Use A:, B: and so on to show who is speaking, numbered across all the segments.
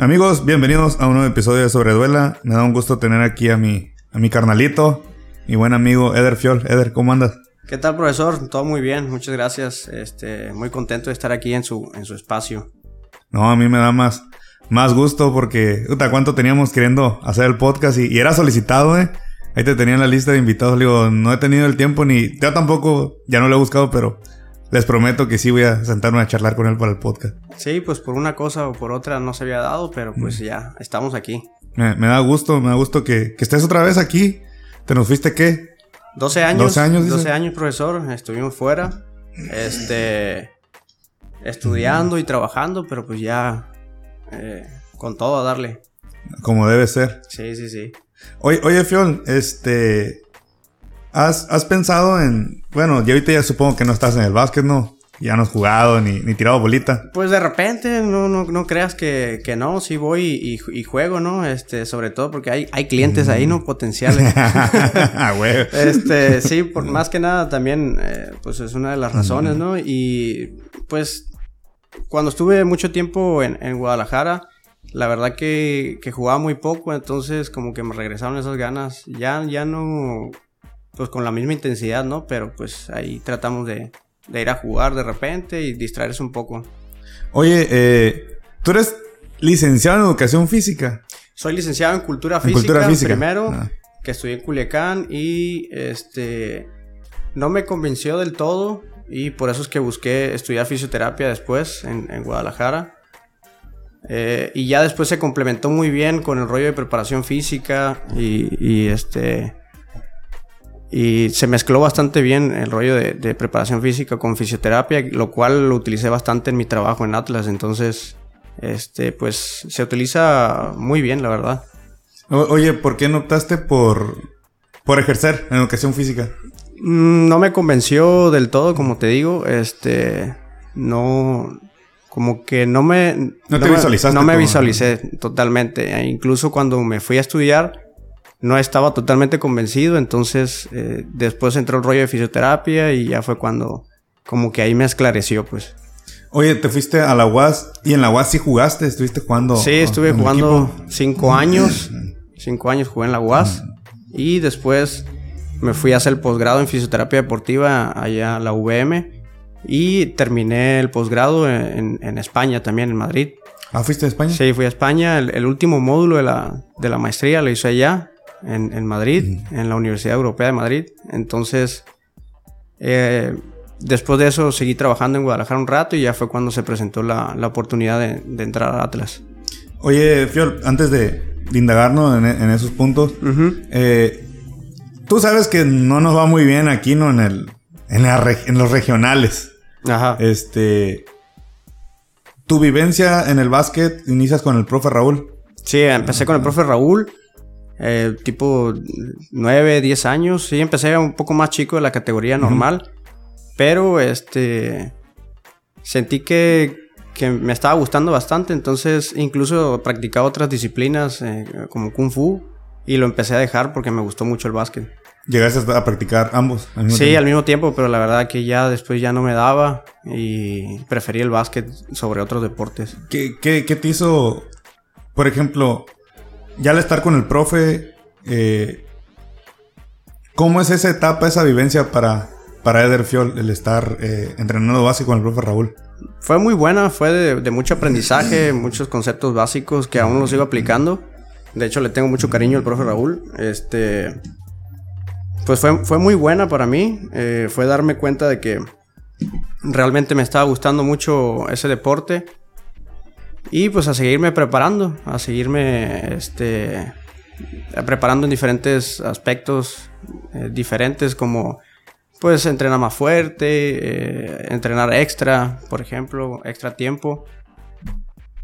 A: Amigos, bienvenidos a un nuevo episodio de Sobreduela. Me da un gusto tener aquí a mi, a mi carnalito, mi buen amigo Eder Fiol. Eder, ¿cómo andas?
B: ¿Qué tal, profesor? Todo muy bien, muchas gracias. Este, muy contento de estar aquí en su, en su espacio.
A: No, a mí me da más, más gusto porque, puta, cuánto teníamos queriendo hacer el podcast y, y era solicitado, eh. Ahí te tenía en la lista de invitados. Le digo, no he tenido el tiempo ni. Yo tampoco, ya no lo he buscado, pero les prometo que sí voy a sentarme a charlar con él para el podcast.
B: Sí, pues por una cosa o por otra no se había dado, pero pues ya estamos aquí.
A: Me, me da gusto, me da gusto que, que estés otra vez aquí. ¿Te nos fuiste qué?
B: 12 años.
A: 12 años,
B: 12
A: dice.
B: años, profesor. Estuvimos fuera. Este. Estudiando y trabajando, pero pues ya. eh, con todo a darle.
A: Como debe ser.
B: Sí, sí, sí.
A: Oye, oye Fiol, este. ¿Has, ¿Has pensado en. Bueno, ya ahorita ya supongo que no estás en el básquet, ¿no? Ya no has jugado ni, ni tirado bolita.
B: Pues de repente, no, no, no creas que, que no, sí voy y, y juego, ¿no? Este, sobre todo porque hay, hay clientes ahí, ¿no? Potenciales.
A: ah, güey.
B: Este, sí, por más que nada también, eh, pues es una de las razones, ¿no? Y pues cuando estuve mucho tiempo en, en Guadalajara, la verdad que, que jugaba muy poco, entonces como que me regresaron esas ganas. Ya, ya no, pues con la misma intensidad, ¿no? Pero pues ahí tratamos de, de ir a jugar de repente y distraerse un poco.
A: Oye, eh, tú eres licenciado en educación física.
B: Soy licenciado en cultura
A: En
B: física,
A: cultura física.
B: primero,
A: Ah.
B: que estudié en Culiacán y este no me convenció del todo y por eso es que busqué estudiar fisioterapia después en, en Guadalajara. Eh, y ya después se complementó muy bien con el rollo de preparación física y, y, este y se mezcló bastante bien el rollo de, de preparación física con fisioterapia, lo cual lo utilicé bastante en mi trabajo en Atlas. Entonces, este, pues se utiliza muy bien, la verdad.
A: O- oye, ¿por qué no optaste por, por ejercer en educación física?
B: Mm, No me convenció del todo, como te digo. Este. No. Como que no me.
A: No te
B: me-
A: visualizaste
B: No me visualicé totalmente. E incluso cuando me fui a estudiar, no estaba totalmente convencido. Entonces, eh, después entró el rollo de fisioterapia y ya fue cuando. Como que ahí me esclareció, pues.
A: Oye, te fuiste a la UAS y en la UAS sí jugaste, estuviste jugando.
B: Sí, estuve jugando cinco años. Cinco años jugué en la UAS. Y después me fui a hacer el posgrado en fisioterapia deportiva allá a la UVM. Y terminé el posgrado en, en España también, en Madrid.
A: Ah, ¿fuiste a España?
B: Sí, fui a España. El, el último módulo de la, de la maestría lo hice allá, en, en Madrid, en la Universidad Europea de Madrid. Entonces, eh, después de eso seguí trabajando en Guadalajara un rato y ya fue cuando se presentó la, la oportunidad de, de entrar a Atlas.
A: Oye, Fiol, antes de, de indagarnos en, en esos puntos, eh, tú sabes que no nos va muy bien aquí, ¿no? En, el, en, la reg- en los regionales.
B: Ajá.
A: Este. Tu vivencia en el básquet inicias con el profe Raúl.
B: Sí, empecé con el profe Raúl, eh, tipo 9, 10 años. Sí, empecé un poco más chico de la categoría normal, pero este sentí que, que me estaba gustando bastante, entonces incluso practicaba otras disciplinas eh, como Kung Fu y lo empecé a dejar porque me gustó mucho el básquet.
A: Llegaste a practicar ambos. al mismo
B: Sí,
A: tiempo.
B: al mismo tiempo, pero la verdad que ya después ya no me daba y preferí el básquet sobre otros deportes.
A: ¿Qué, qué, qué te hizo, por ejemplo, ya al estar con el profe, eh, cómo es esa etapa, esa vivencia para, para Eder Fiol, el estar eh, entrenando básico con el profe Raúl?
B: Fue muy buena, fue de, mucho aprendizaje, muchos conceptos básicos que aún los sigo aplicando. De hecho, le tengo mucho cariño al profe Raúl. Este. Pues fue, fue muy buena para mí. eh, fue darme cuenta de que realmente me estaba gustando mucho ese deporte. Y pues a seguirme preparando, a seguirme este, preparando en diferentes aspectos eh, diferentes como pues entrenar más fuerte, eh, entrenar extra, por ejemplo, extra tiempo.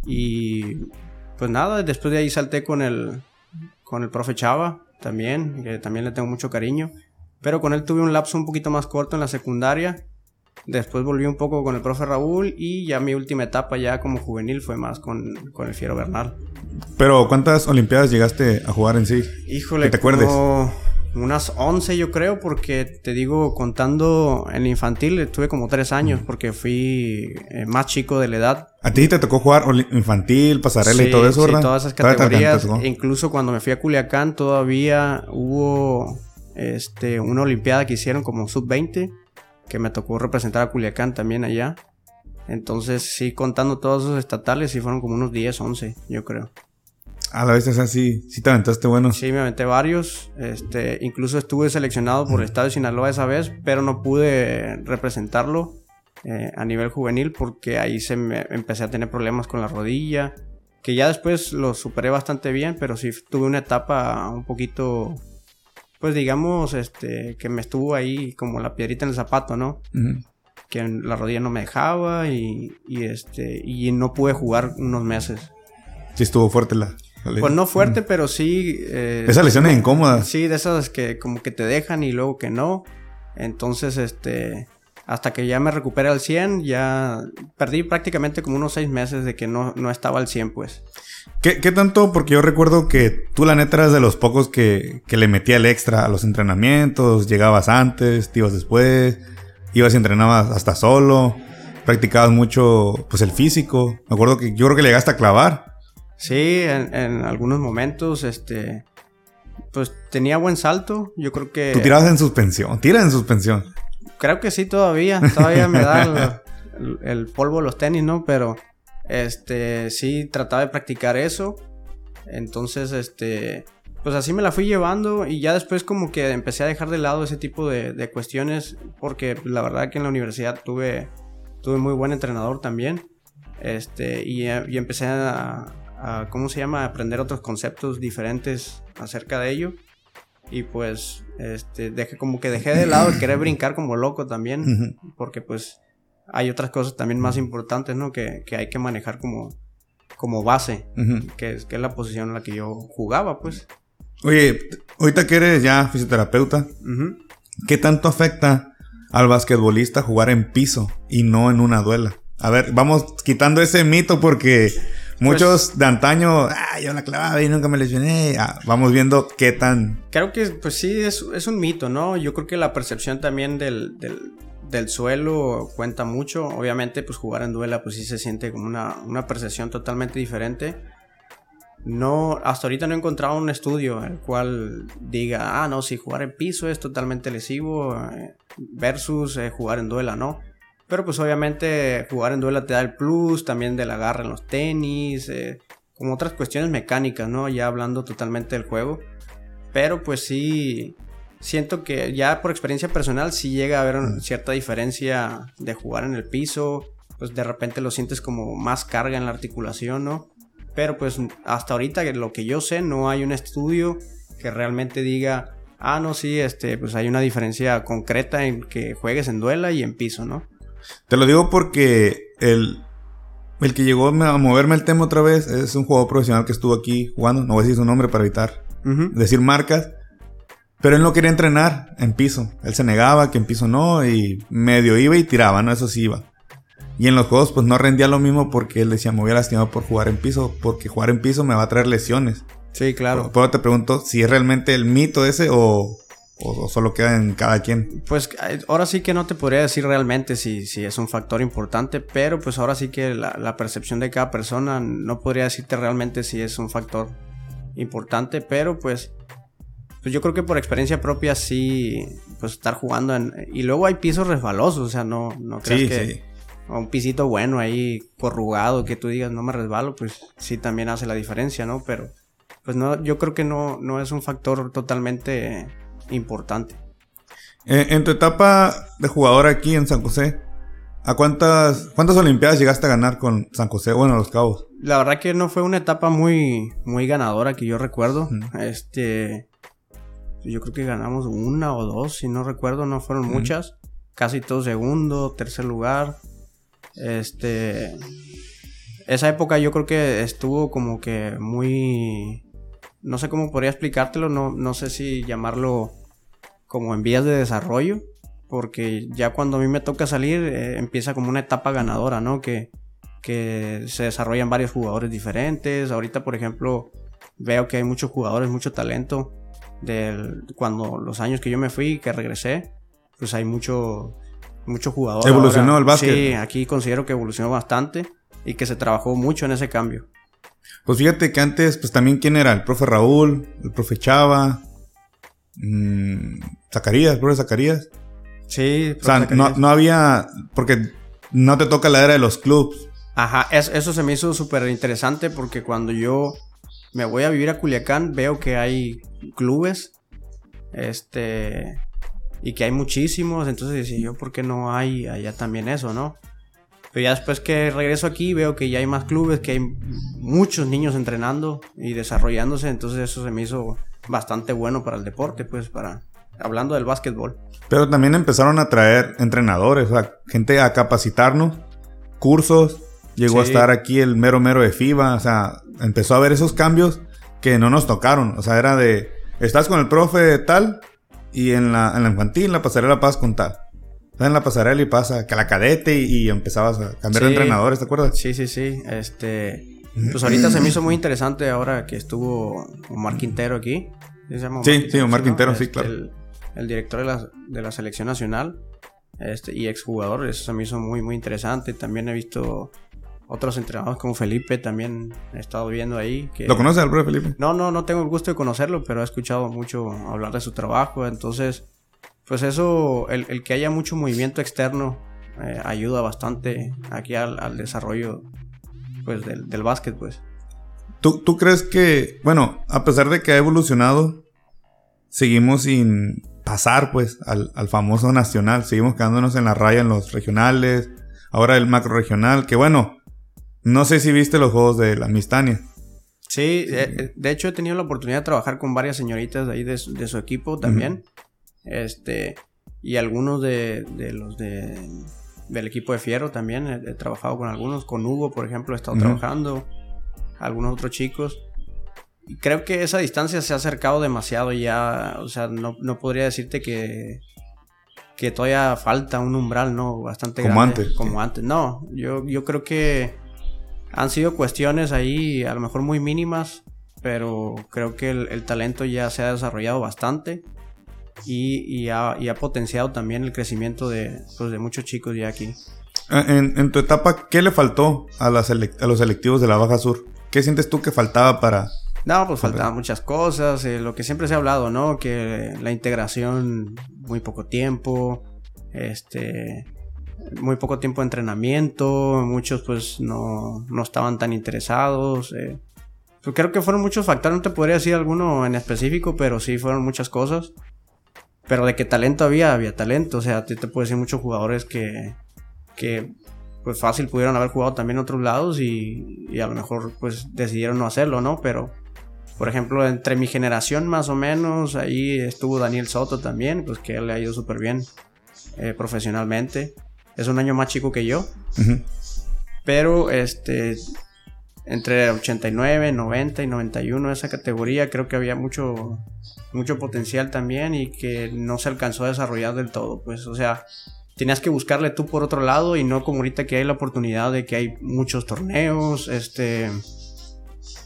B: Y pues nada, después de ahí salté con el, con el profe Chava también, que también le tengo mucho cariño. Pero con él tuve un lapso un poquito más corto en la secundaria. Después volví un poco con el profe Raúl y ya mi última etapa ya como juvenil fue más con, con el Fiero Bernal.
A: Pero, ¿cuántas Olimpiadas llegaste a jugar en sí?
B: Híjole,
A: Que te acuerdes.
B: Unas 11 yo creo, porque te digo, contando en infantil, estuve como 3 años, porque fui eh, más chico de la edad.
A: ¿A ti te tocó jugar infantil, pasarela y todo eso,
B: verdad? Sí, todas esas categorías. E incluso cuando me fui a Culiacán todavía hubo este, una olimpiada que hicieron como sub-20, que me tocó representar a Culiacán también allá. Entonces, sí, contando todos esos estatales, sí fueron como unos 10, 11, yo creo.
A: A la vez, o sea, sí, sí te aventaste bueno.
B: Sí, me aventé varios. Este, incluso estuve seleccionado por el Estado de Sinaloa esa vez, pero no pude representarlo eh, a nivel juvenil porque ahí se me empecé a tener problemas con la rodilla. Que ya después lo superé bastante bien, pero sí tuve una etapa un poquito, pues digamos, este, que me estuvo ahí como la piedrita en el zapato, ¿no? Que la rodilla no me dejaba y, y, este, y no pude jugar unos meses.
A: Sí, estuvo fuerte la,
B: pues no fuerte, pero sí.
A: Eh, Esas lesiones incómodas.
B: Sí, de esas que como que te dejan y luego que no. Entonces, este. Hasta que ya me recuperé al 100, ya perdí prácticamente como unos seis meses de que no, no estaba al 100, pues.
A: ¿Qué, tanto? Porque yo recuerdo que tú, la neta, eras de los pocos que, que le metía el extra a los entrenamientos. Llegabas antes, te ibas después, ibas y entrenabas hasta solo. Practicabas mucho, pues, el físico. Me acuerdo que yo creo que le llegaste a clavar.
B: Sí, en, algunos momentos, este, pues tenía buen salto. Yo creo que.
A: Tú tirabas en suspensión, tiras en suspensión.
B: Creo que sí, todavía. Todavía me da el, polvo los tenis, ¿no? Pero, este, sí trataba de practicar eso. Entonces, este, pues así me la fui llevando y ya después como que empecé a dejar de lado ese tipo de, cuestiones porque la verdad que en la universidad tuve, tuve muy buen entrenador también. Este, y, y empecé a, ¿cómo se llama? Aprender otros conceptos diferentes acerca de ello. Y pues, este, dejé, como que dejé de lado el querer brincar como loco también, porque pues hay otras cosas también más importantes, ¿no? Que, hay que manejar como, como base, que, es, que es la posición en la que yo jugaba, pues.
A: Oye, ahorita que eres ya fisioterapeuta, ¿qué tanto afecta al basquetbolista jugar en piso y no en una duela? A ver, vamos quitando ese mito porque Muchos pues de antaño, ah, yo la clavaba y nunca me lesioné. Ah, vamos viendo qué tan.
B: Creo que, pues sí, es, es, un mito, ¿no? Yo creo que la percepción también del, del, suelo cuenta mucho. Obviamente, pues jugar en duela, pues sí se siente como una, una percepción totalmente diferente. No, hasta ahorita no he encontrado un estudio el cual diga, ah, no, si jugar en piso es totalmente lesivo eh, versus eh, jugar en duela, ¿no? Pero pues obviamente jugar en duela te da el plus, también del agarre en los tenis, eh, como otras cuestiones mecánicas, ¿no? Ya hablando totalmente del juego. Pero pues sí, siento que ya por experiencia personal sí llega a haber mm. cierta diferencia de jugar en el piso, pues de repente lo sientes como más carga en la articulación, ¿no? Pero pues hasta ahorita lo que yo sé no hay un estudio que realmente diga, ah, no, sí, este, pues hay una diferencia concreta en que juegues en duela y en piso, ¿no?
A: Te lo digo porque el, el que llegó a moverme el tema otra vez es un jugador profesional que estuvo aquí jugando. No voy a decir su nombre para evitar decir marcas. Pero él no quería entrenar en piso. Él se negaba que en piso no y medio iba y tiraba, ¿no? Eso sí iba. Y en los juegos pues no rendía lo mismo porque él decía, me voy a lastimar por jugar en piso, porque jugar en piso me va a traer lesiones.
B: Sí, claro.
A: Pero te pregunto si es realmente el mito ese o, ¿O, solo queda en cada quien?
B: Pues ahora sí que no te podría decir realmente si, si es un factor importante, pero pues ahora sí que la, percepción de cada persona no podría decirte realmente si es un factor importante, pero pues, pues yo creo que por experiencia propia sí, pues estar jugando en... Y luego hay pisos resbalosos, o sea, no, no creas que... Un pisito bueno ahí, corrugado, que tú digas no me resbalo, pues sí también hace la diferencia, ¿no? Pero pues no, yo creo que no, no es un factor totalmente importante.
A: Eh, en tu etapa de jugador aquí en San José, ¿a cuántas, cuántas Olimpiadas llegaste a ganar con San José? Bueno, Los Cabos.
B: La verdad que no fue una etapa muy, muy ganadora que yo recuerdo. Este, yo creo que ganamos una o dos, si no recuerdo, no fueron muchas. Casi todo segundo, tercer lugar. Este, esa época yo creo que estuvo como que muy, no sé cómo podría explicártelo, no, no sé si llamarlo como en vías de desarrollo, porque ya cuando a mí me toca salir eh, empieza como una etapa ganadora, ¿no? Que, que se desarrollan varios jugadores diferentes. Ahorita, por ejemplo, veo que hay muchos jugadores, mucho talento del, cuando los años que yo me fui, que regresé, pues hay mucho, mucho jugador.
A: Evolucionó el básquet.
B: Sí, aquí considero que evolucionó bastante y que se trabajó mucho en ese cambio.
A: Pues fíjate que antes, pues también quién era, el profe Raúl, el profe Chava, mmm, Zacarías, profe Zacarías.
B: Sí,
A: O sea, no, no había, porque no te toca la era de los clubs.
B: Ajá, es- eso se me hizo súper interesante porque cuando yo me voy a vivir a Culiacán veo que hay clubes, este, y que hay muchísimos, entonces decía yo, ¿por qué no hay allá también eso, no? Pero ya después que regreso aquí veo que ya hay más clubes, que hay muchos niños entrenando y desarrollándose, entonces eso se me hizo bastante bueno para el deporte, pues para, hablando del básquetbol.
A: Pero también empezaron a traer entrenadores, sea, gente a capacitarnos, cursos. Llegó a
B: Sí.
A: estar aquí el mero mero de FIBA, o sea, empezó a haber esos cambios que no nos tocaron. O sea, era de, estás con el profe tal y en la, en la infantil, la pasarela pasas con tal. Estás en la pasarela y pasa que la cadete y, y empezabas a cambiar de
B: Sí.
A: entrenadores, ¿te acuerdas?
B: Sí, sí, sí. Este. Pues ahorita se me hizo muy interesante ahora que estuvo Omar Quintero aquí. ¿Sí, se llama
A: Sí, sí, Omar
B: no?
A: Quintero, sí,
B: Este,
A: claro.
B: El, el director de la, de la selección nacional. Este, y exjugador. Eso se me hizo muy, muy interesante. También he visto otros entrenadores como Felipe. También he estado viendo ahí. Que...
A: ¿Lo conoces al profe Felipe?
B: No, no, no tengo el gusto de conocerlo, pero he escuchado mucho hablar de su trabajo. Entonces, pues eso, el, el que haya mucho movimiento externo eh, ayuda bastante aquí al, al desarrollo pues del, del básquet, pues.
A: ¿Tú, ¿Tú crees que, bueno, a pesar de que ha evolucionado, seguimos sin pasar, pues, al, al famoso nacional? Seguimos quedándonos en la raya en los regionales, ahora el macro regional, que bueno, no sé si viste los juegos de la Mistania.
B: Sí, eh, eh, de hecho he tenido la oportunidad de trabajar con varias señoritas de ahí de, su- de su equipo también. Este, y algunos de, de los de, del equipo de Fiero también. He, he trabajado con algunos, con Hugo, por ejemplo, he estado trabajando, algunos otros chicos. Y creo que esa distancia se ha acercado demasiado ya. O sea, no, no podría decirte que, que todavía falta un umbral, ¿no? Bastante
A: Como
B: grande.
A: antes,
B: Como
A: sí.
B: antes. No, yo, yo creo que han sido cuestiones ahí, a lo mejor muy mínimas, pero creo que el, el talento ya se ha desarrollado bastante y, y ha, y ha potenciado también el crecimiento de, pues, de muchos chicos ya aquí.
A: Ah, En, en tu etapa, ¿qué le faltó a, las a los selectivos de la Baja Sur? ¿Qué sientes tú que faltaba para...
B: No, pues faltaban muchas cosas, eh, lo que siempre se ha hablado, ¿no? Que la integración, muy poco tiempo, este, muy poco tiempo de entrenamiento, muchos pues no, no estaban tan interesados. eh. Pues creo que fueron muchos factores, no te podría decir alguno en específico, pero sí fueron muchas cosas. Pero de qué talento había, había talento, o sea, te, te puedo decir muchos jugadores que, que pues fácil pudieron haber jugado también en otros lados y, y a lo mejor pues decidieron no hacerlo, ¿no? Pero por ejemplo, entre mi generación más o menos, ahí estuvo Daniel Soto también, pues que él le ha ido súper bien eh, profesionalmente. Es un año más chico que yo, pero este entre 89, 90 y 91 esa categoría creo que había mucho mucho potencial también y que no se alcanzó a desarrollar del todo, pues o sea, tenías que buscarle tú por otro lado y no como ahorita que hay la oportunidad de que hay muchos torneos, este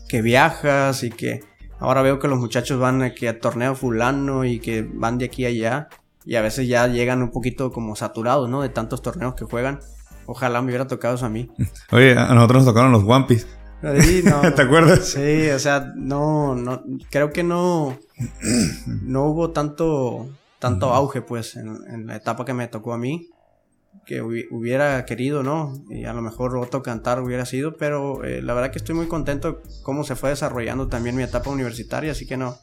B: que viajas y que ahora veo que los muchachos van a, que a torneo fulano y que van de aquí a allá y a veces ya llegan un poquito como saturados, ¿no? De tantos torneos que juegan. Ojalá me hubiera tocado eso a mí.
A: Oye, a nosotros nos tocaron los One Piece.
B: Sí, no.
A: ¿Te acuerdas?
B: Sí, o sea, no, no, creo que no, no hubo tanto, tanto auge, pues, en, en la etapa que me tocó a mí, que hubi- hubiera querido, ¿no? Y a lo mejor otro cantar hubiera sido, pero eh, la verdad que estoy muy contento cómo se fue desarrollando también mi etapa universitaria, así que no,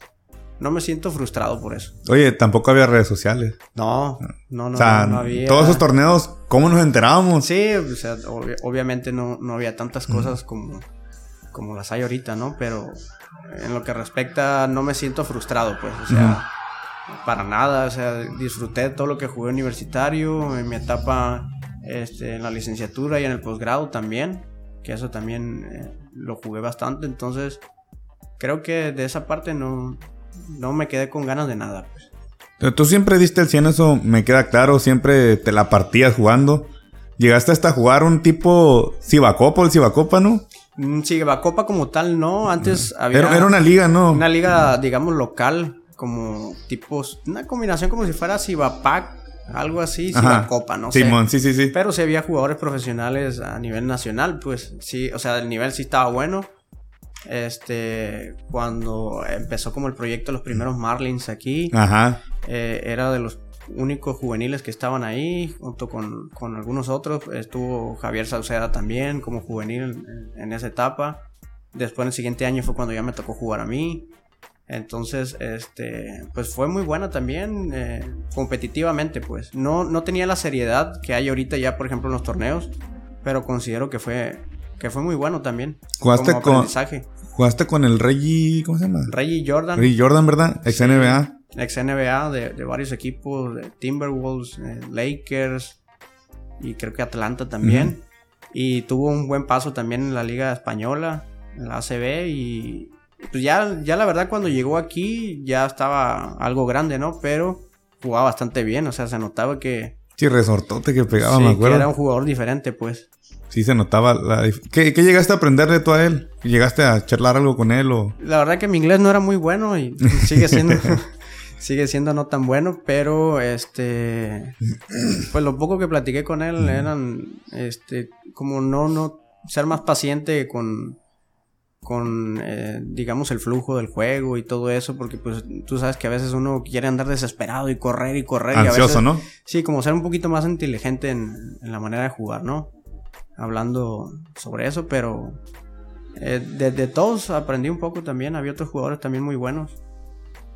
B: no me siento frustrado por eso.
A: Oye, tampoco había redes sociales.
B: No, no, no,
A: o sea,
B: no, no había.
A: todos esos torneos, ¿cómo nos enterábamos?
B: Sí, o sea, obvi- obviamente no, no había tantas cosas como, como las hay ahorita, ¿no? Pero en lo que respecta, no me siento frustrado, pues, o sea, para nada, o sea, disfruté de todo lo que jugué universitario, en mi etapa este, en la licenciatura y en el posgrado también, que eso también eh, lo jugué bastante, entonces creo que de esa parte no, no me quedé con ganas de nada, pues.
A: Pero Tú siempre diste el 100, eso me queda claro. Siempre te la partías jugando. Llegaste hasta a jugar un tipo Cibacopa, el Cibacopa, ¿no?
B: Mm, Sí, Copa como tal, no, antes había...
A: Era, era una liga, ¿no?
B: Una liga, digamos, local, como tipos, una combinación como si fuera Cibapac, algo así,
A: Ajá.
B: Copa, no sé.
A: Simón, sí, sí, sí.
B: Pero sí había jugadores profesionales a nivel nacional, pues sí, o sea, el nivel sí estaba bueno. Este, cuando empezó como el proyecto Los Primeros Marlins aquí,
A: Ajá.
B: eh, era de los únicos juveniles que estaban ahí, junto con, con algunos otros. Estuvo Javier Sauceda también como juvenil en, en esa etapa. Después, el siguiente año fue cuando ya me tocó jugar a mí. Entonces, este, pues fue muy buena también, eh, competitivamente, pues. No, no tenía la seriedad que hay ahorita ya, por ejemplo, en los torneos, pero considero que fue, que fue muy bueno también.
A: Jugaste
B: como
A: con-
B: aprendizaje.
A: Jugaste con el Reggie, ¿cómo se llama?
B: Reggie Jordan,
A: Reggie Jordan, ¿verdad? Ex
B: Sí.
A: NBA.
B: ex NBA de, de varios equipos, de Timberwolves, eh, Lakers y creo que Atlanta también. Y tuvo un buen paso también en la Liga Española, en la ACB y pues ya, ya la verdad cuando llegó aquí ya estaba algo grande, ¿no? Pero jugaba bastante bien, o sea, se notaba que,
A: Sí, resortote que pegaba,
B: sí,
A: me
B: que
A: acuerdo.
B: era un jugador diferente, pues.
A: Sí, se notaba la ¿Qué, qué llegaste a aprenderle tú a él? ¿Llegaste a charlar algo con él o...?
B: La verdad que mi inglés no era muy bueno y sigue siendo sigue siendo no tan bueno, pero este pues lo poco que platiqué con él eran este como no no ser más paciente con con eh, digamos el flujo del juego y todo eso porque pues tú sabes que a veces uno quiere andar desesperado y correr y correr y a
A: Ansioso,
B: veces
A: ¿no?
B: Sí, como ser un poquito más inteligente en, en la manera de jugar, ¿no? Hablando sobre eso, pero eh, de, de todos aprendí un poco también. Había otros jugadores también muy buenos.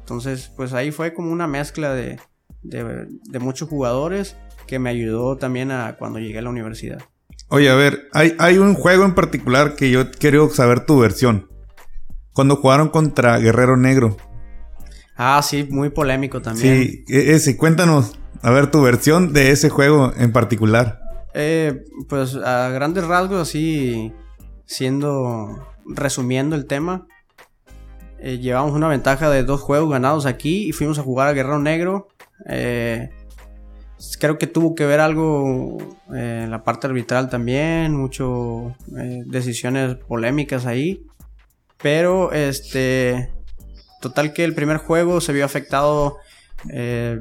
B: Entonces, pues ahí fue como una mezcla de, de, de muchos jugadores que me ayudó también a cuando llegué a la universidad.
A: Oye, a ver, hay, hay un juego en particular que yo quiero saber tu versión. Cuando jugaron contra Guerrero Negro.
B: Ah, sí, muy polémico también.
A: Sí, e- ese, cuéntanos, a ver, tu versión de ese juego en particular.
B: Eh, pues a grandes rasgos, así siendo, resumiendo el tema, eh, llevamos una ventaja de dos juegos ganados aquí y fuimos a jugar a Guerrero Negro. Eh, creo que tuvo que ver algo eh, en la parte arbitral también, mucho eh, decisiones polémicas ahí. Pero este, total que el primer juego se vio afectado eh,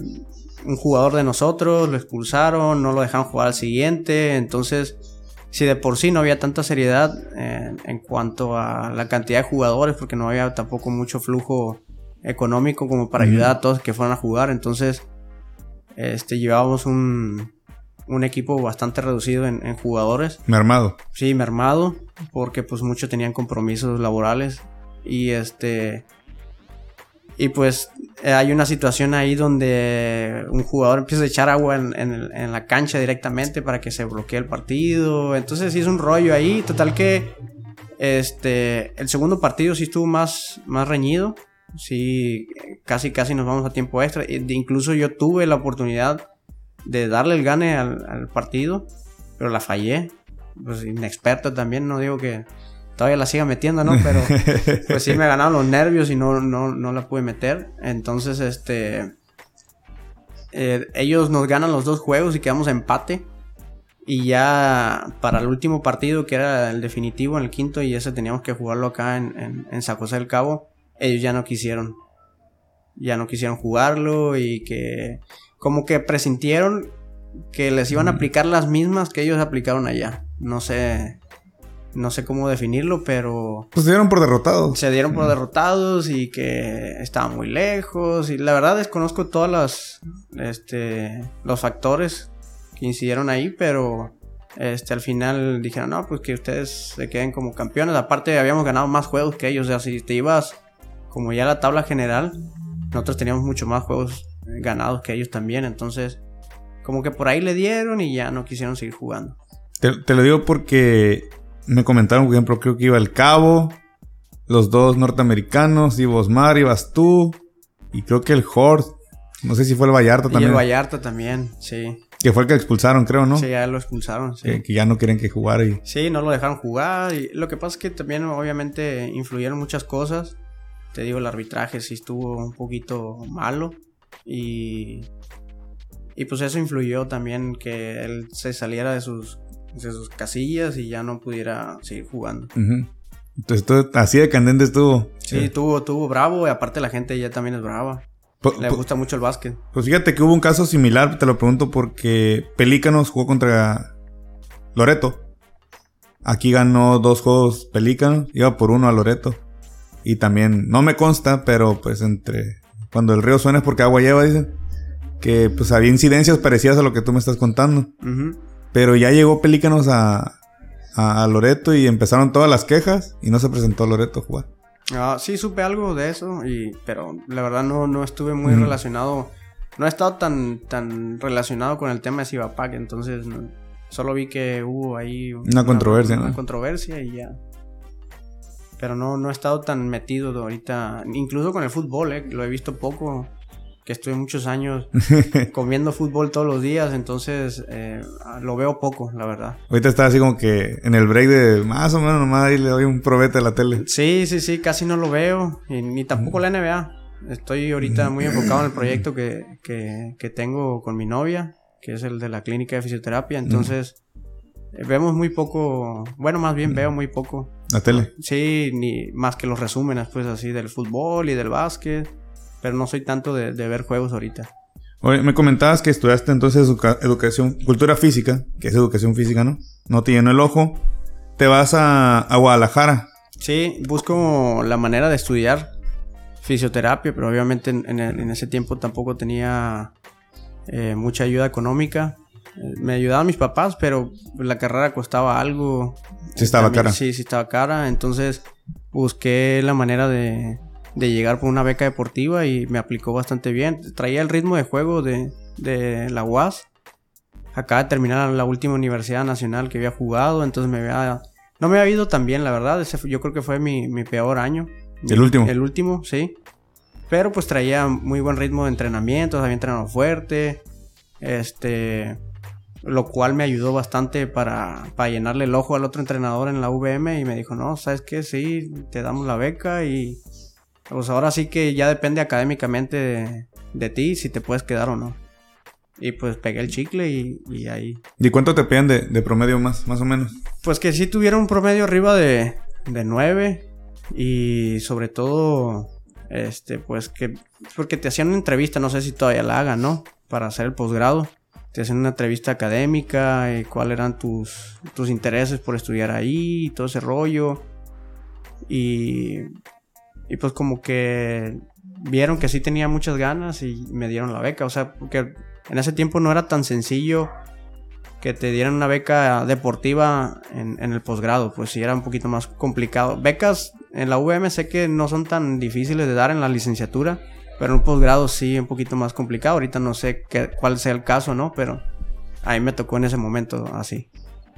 B: un jugador de nosotros, lo expulsaron, no lo dejaron jugar al siguiente, entonces si de por sí no había tanta seriedad en cuanto a la cantidad de jugadores, porque no había tampoco mucho flujo económico como para ayudar a todos que fueran a jugar, entonces este llevábamos un, un equipo bastante reducido en, en jugadores.
A: Me armado.
B: Sí, mermado, porque pues muchos tenían compromisos laborales y este y pues hay una situación ahí donde un jugador empieza a echar agua en, en la cancha directamente para que se bloquee el partido, entonces sí es un rollo ahí, total que este el segundo partido sí estuvo más más reñido, sí casi casi nos vamos a tiempo extra, e- incluso yo tuve la oportunidad de darle el gane al, al partido, pero la fallé. Pues inexperto también, no digo que todavía la siga metiendo, ¿no? Pero pues sí me ganaron los nervios y no, no, no la pude meter. Entonces, este... eh, ellos nos ganan los dos juegos y quedamos a empate. Y ya para el último partido, que era el definitivo, en el quinto, y ese teníamos que jugarlo acá en, en, en San José del Cabo, ellos ya no quisieron. Ya no quisieron jugarlo y que como que presintieron que les iban a aplicar las mismas que ellos aplicaron allá. No sé, no sé cómo definirlo, pero
A: Pues se dieron por derrotados.
B: se dieron por derrotados y que estaban muy lejos. Y la verdad desconozco todas las, este, los factores que incidieron ahí, pero este, al final dijeron, no, pues que ustedes se queden como campeones. Aparte habíamos ganado más juegos que ellos. O sea, si te ibas como ya la tabla general, nosotros teníamos mucho más juegos eh, ganados que ellos también. Entonces, como que por ahí le dieron y ya no quisieron seguir jugando.
A: Te, te lo digo porque me comentaron, por ejemplo, creo que iba el Cabo, los dos norteamericanos, iba Osmar, ibas tú, y creo que el Hort, no sé si fue el Vallarta
B: Y
A: también,
B: el Vallarta también, sí.
A: que fue el que expulsaron, creo, ¿no?
B: Sí, ya lo expulsaron, sí.
A: Que, que ya no quieren que jugara y...
B: Sí, no lo dejaron jugar. Y lo que pasa es que también obviamente influyeron muchas cosas. Te digo, el arbitraje sí estuvo un poquito malo. Y, y pues eso influyó también que él se saliera de sus, de sus casillas y ya no pudiera seguir jugando.
A: Entonces, todo- así de candente estuvo.
B: Sí, tuvo, tuvo bravo y aparte la gente ya también es brava. le gusta mucho el básquet.
A: Pues fíjate que hubo un caso similar, te lo pregunto porque Pelícanos jugó contra Loreto. Aquí ganó dos juegos Pelícanos, iba por uno a Loreto. Y también, no me consta, pero pues entre... Cuando el río suena es porque agua lleva, dicen. Que pues había incidencias parecidas a lo que tú me estás contando. Pero ya llegó Pelícanos a, a, Loreto y empezaron todas las quejas y no se presentó Loreto a jugar.
B: Ah, sí, supe algo de eso, y, pero la verdad no, no estuve muy relacionado. No he estado tan, tan relacionado con el tema de Cibapac, entonces solo vi que hubo ahí
A: una, controversia.
B: Una controversia y ya. Pero no, no he estado tan metido ahorita, incluso con el fútbol, eh, lo he visto poco que estuve muchos años comiendo fútbol todos los días, entonces eh, lo veo poco, la verdad.
A: Ahorita está así como que en el break de más o menos nomás ahí le doy un probete a la tele.
B: Sí, sí, sí, casi no lo veo, y, ni tampoco la NBA. Estoy ahorita muy enfocado en el proyecto que, que, que tengo con mi novia, que es el de la clínica de fisioterapia, entonces... Eh, vemos muy poco, bueno, más bien veo muy poco.
A: ¿La tele?
B: Sí, ni más que los resúmenes, pues así, del fútbol y del básquet pero no soy tanto de, ver juegos ahorita.
A: Oye, me comentabas que estudiaste entonces educación, cultura física, que es educación física, ¿no? No te llenó el ojo. Te vas a, Guadalajara.
B: Sí, busco la manera de estudiar fisioterapia, pero obviamente en, ese tiempo tampoco tenía eh, mucha ayuda económica. Eh, me ayudaban mis papás, pero la carrera costaba algo.
A: Sí estaba cara.
B: Sí, sí estaba cara. Entonces busqué la manera de, de llegar por una beca deportiva y me aplicó bastante bien. Traía el ritmo de juego de, de la UAS. Acaba de terminar la última universidad nacional que había jugado, entonces me había... No me había ido tan bien, la verdad. Ese yo creo que fue mi, mi peor año.
A: ¿El último?
B: El último, sí. Pero pues traía muy buen ritmo de entrenamiento, había entrenado fuerte. Este lo cual me ayudó bastante para, para, llenarle el ojo al otro entrenador en la VM y me dijo, no, sabes qué, sí, te damos la beca y pues ahora sí que ya depende académicamente de, ti si te puedes quedar o no. Y pues pegué el chicle y, ahí.
A: ¿Y cuánto te piden de, promedio más, más o menos?
B: Pues que sí tuviera un promedio arriba de, de 9. Y sobre todo, este, pues que. Porque te hacían una entrevista, no sé si todavía la hagan, ¿no? Para hacer el posgrado. Te hacían una entrevista académica y cuáles eran tus, tus intereses por estudiar ahí y todo ese rollo. Y y pues como que vieron que sí tenía muchas ganas y me dieron la beca. O sea, porque en ese tiempo no era tan sencillo que te dieran una beca deportiva en, el posgrado. Pues sí era un poquito más complicado. Becas en la UVM sé que no son tan difíciles de dar en la licenciatura. Pero en un posgrado sí un poquito más complicado. Ahorita no sé qué, cuál sea el caso, ¿no? Pero a mí me tocó en ese momento así.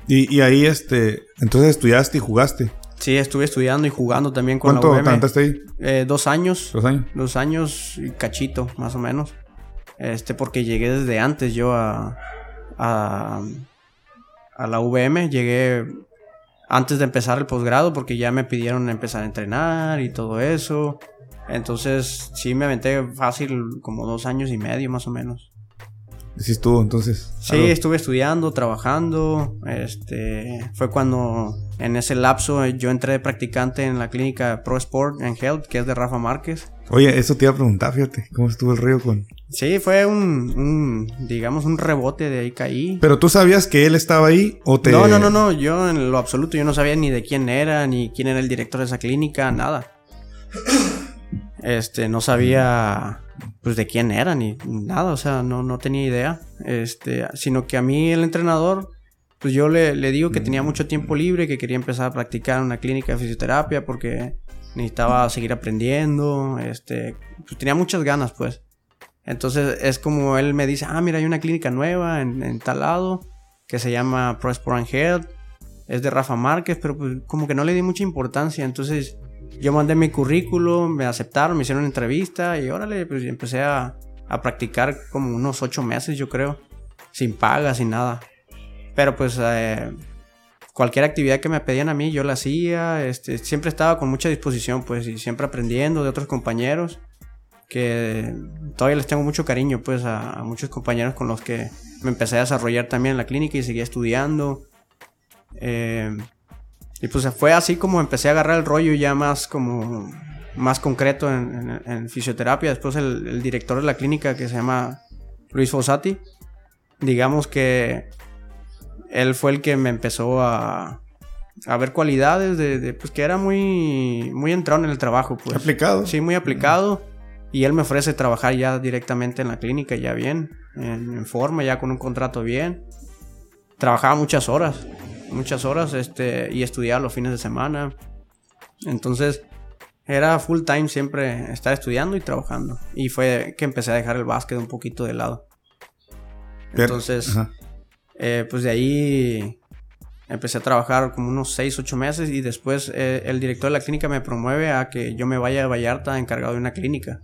A: Y, y ahí, este, entonces estudiaste y jugaste.
B: Sí, estuve estudiando y jugando también con
A: la. ¿Cuánto ahí?
B: Eh, dos años.
A: ¿Dos años?
B: Dos años y cachito, más o menos. Este, porque llegué desde antes yo a, a, a la VM. Llegué antes de empezar el posgrado porque ya me pidieron empezar a entrenar y todo eso. Entonces, sí me aventé fácil como dos años y medio más o menos.
A: ¿Sí estuvo entonces?
B: Sí, estuve estudiando, trabajando. Este, fue cuando en ese lapso yo entré de practicante en la clínica Pro Sport and Health, que es de Rafa Márquez.
A: Oye, eso te iba a preguntar, fíjate, ¿cómo estuvo el río con...?
B: Sí, fue un, digamos, un rebote de ahí caí.
A: ¿Pero tú sabías que él estaba ahí o te...?
B: No, no, no, no, yo en lo absoluto, yo no sabía ni de quién era, ni quién era el director de esa clínica, nada. Este, no sabía pues de quién era ni nada, o sea, no, no tenía idea. Este, sino que a mí el entrenador, pues yo le, le, digo que tenía mucho tiempo libre, que quería empezar a practicar una clínica de fisioterapia porque necesitaba seguir aprendiendo, este, pues tenía muchas ganas, pues. Entonces es como él me dice, ah, mira, hay una clínica nueva en, tal lado que se llama Pro Sport Health, es de Rafa Márquez, pero pues como que no le di mucha importancia, entonces yo mandé mi currículum, me aceptaron, me hicieron entrevista y órale, pues empecé a, a practicar como unos ocho meses, yo creo, sin paga, sin nada. Pero pues eh, cualquier actividad que me pedían a mí, yo la hacía, este, siempre estaba con mucha disposición, pues, y siempre aprendiendo de otros compañeros, que todavía les tengo mucho cariño, pues, a, a muchos compañeros con los que me empecé a desarrollar también en la clínica y seguía estudiando. Eh, y pues fue así como empecé a agarrar el rollo ya más como más concreto en, fisioterapia. Después el, director de la clínica que se llama Luis Fossati, digamos que él fue el que me empezó a, a ver cualidades de, pues que era muy, muy entrado en el trabajo. Pues.
A: Aplicado.
B: Sí, muy aplicado. Y él me ofrece trabajar ya directamente en la clínica, ya bien, en, forma, ya con un contrato bien. Trabajaba muchas horas, muchas horas, este, y estudiaba los fines de semana. Entonces, era full time siempre estar estudiando y trabajando. Y fue que empecé a dejar el básquet un poquito de lado. Entonces, eh, pues de ahí empecé a trabajar como unos 6, 8 meses y después eh, el director de la clínica me promueve a que yo me vaya a Vallarta encargado de una clínica.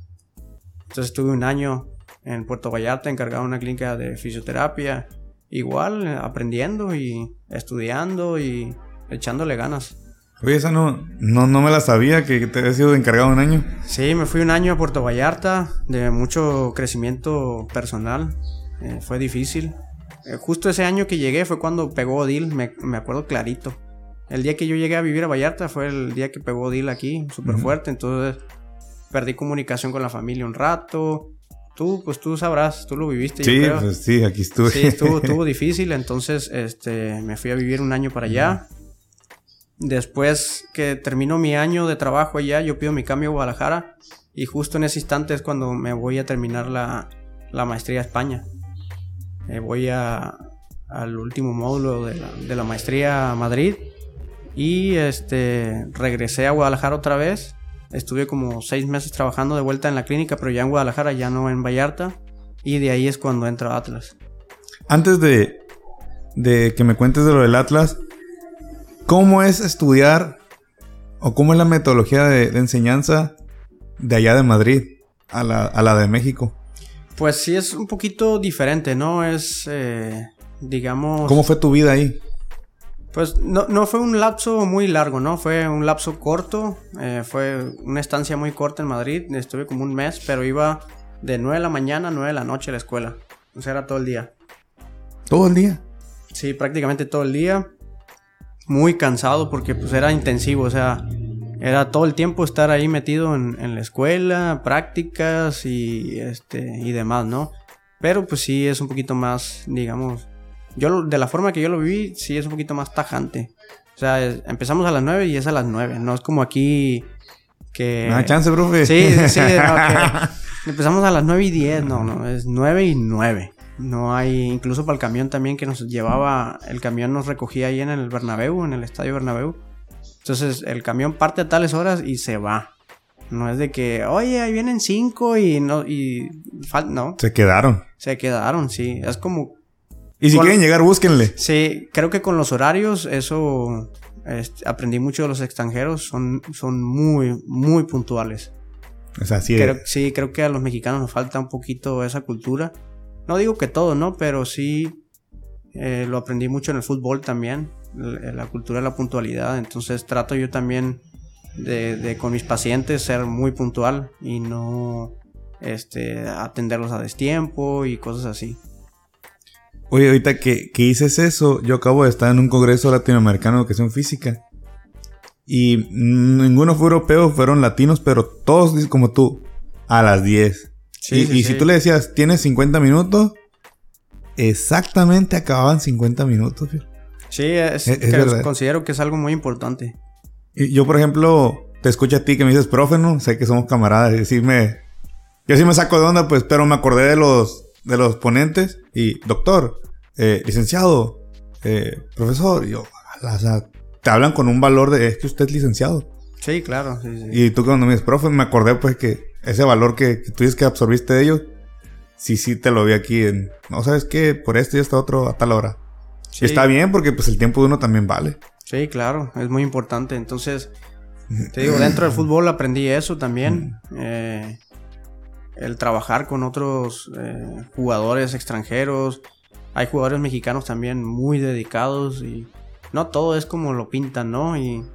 B: Entonces estuve un año en Puerto Vallarta encargado de una clínica de fisioterapia. Igual, aprendiendo y estudiando y echándole ganas.
A: Oye, esa no, no, no me la sabía que te habías sido encargado un año.
B: Sí, me fui un año a Puerto Vallarta de mucho crecimiento personal. Eh, fue difícil. Eh, justo ese año que llegué fue cuando pegó Odil, me, me, acuerdo clarito. El día que yo llegué a vivir a Vallarta fue el día que pegó Odil aquí, súper fuerte. Entonces perdí comunicación con la familia un rato. Tú, pues tú sabrás, tú lo viviste.
A: Sí, pues sí, aquí estuve.
B: Sí, estuvo, estuvo difícil, entonces este, me fui a vivir un año para allá. Después que termino mi año de trabajo allá, yo pido mi cambio a Guadalajara y justo en ese instante es cuando me voy a terminar la, la maestría a España. Eh, voy a, al último módulo de la, de la maestría a Madrid y este, regresé a Guadalajara otra vez Estuve como seis meses trabajando de vuelta en la clínica, pero ya en Guadalajara, ya no en Vallarta. Y de ahí es cuando entra Atlas.
A: Antes de, de que me cuentes de lo del Atlas, ¿cómo es estudiar o cómo es la metodología de, enseñanza de allá de Madrid a la, a la, de México?
B: Pues sí, es un poquito diferente, ¿no? Es, eh, digamos...
A: ¿Cómo fue tu vida ahí?
B: Pues no, no, fue un lapso muy largo, ¿no? Fue un lapso corto. Eh, fue una estancia muy corta en Madrid. Estuve como un mes, pero iba de 9 de la mañana a 9 de la noche a la escuela. O sea, era todo el día.
A: ¿Todo el día?
B: Sí, prácticamente todo el día. Muy cansado porque pues era intensivo, o sea, era todo el tiempo estar ahí metido en, en la escuela, prácticas y, este, y demás, ¿no? Pero pues sí es un poquito más, digamos, yo, de la forma que yo lo viví, sí es un poquito más tajante. O sea, empezamos a las 9 y es a las 9. No es como aquí que...
A: No chance, profe.
B: Sí, sí, empezamos a las 9 y 10. No, no, es 9 y 9. No hay, incluso para el camión también que nos llevaba, el camión nos recogía ahí en el Bernabéu, en el estadio Bernabéu. Entonces el camión parte a tales horas y se va. No es de que, oye, ahí vienen cinco y no, y no.
A: Se quedaron.
B: Se quedaron, sí. Es como
A: y si quieren llegar, búsquenle.
B: Sí, creo que con los horarios, eso este, aprendí mucho de los extranjeros. Son, son muy, muy puntuales.
A: O sea, sí.
B: sí, creo que a los mexicanos nos falta un poquito esa cultura. No digo que todo, ¿no? Pero sí eh, lo aprendí mucho en el fútbol también. La, cultura de la puntualidad. Entonces trato yo también de, de, con mis pacientes ser muy puntual y no este, atenderlos a destiempo y cosas así.
A: Oye, ahorita que, que dices eso, yo acabo de estar en un congreso latinoamericano de educación física. Y ninguno fue europeo, fueron latinos, pero todos como tú, a las 10. Sí, y, si tú le decías, tienes 50 minutos, exactamente acababan 50 minutos.
B: Sí, es, considero que es algo muy importante.
A: Y yo, por ejemplo, te escucho a ti que me dices, profe, ¿no? Sé que somos camaradas. Y sí me... Yo sí me saco de onda, pues, pero me acordé de los, de los ponentes. Y, doctor, eh, licenciado, eh, profesor, yo, o sea, te hablan con un valor de, es que usted es licenciado.
B: Sí, claro.
A: Y tú cuando me dices, profe, me acordé pues que ese valor que, tú dices que absorbiste de ellos, sí, sí te lo vi aquí en, no sabes qué, por esto y esto otro a tal hora. Y está bien porque pues el tiempo de uno también vale.
B: Sí, claro, es muy importante. Entonces, te digo, dentro del fútbol aprendí eso también. Eh, el trabajar con otros jugadores extranjeros, hay jugadores mexicanos también muy dedicados y no todo es como lo pintan, ¿no? Y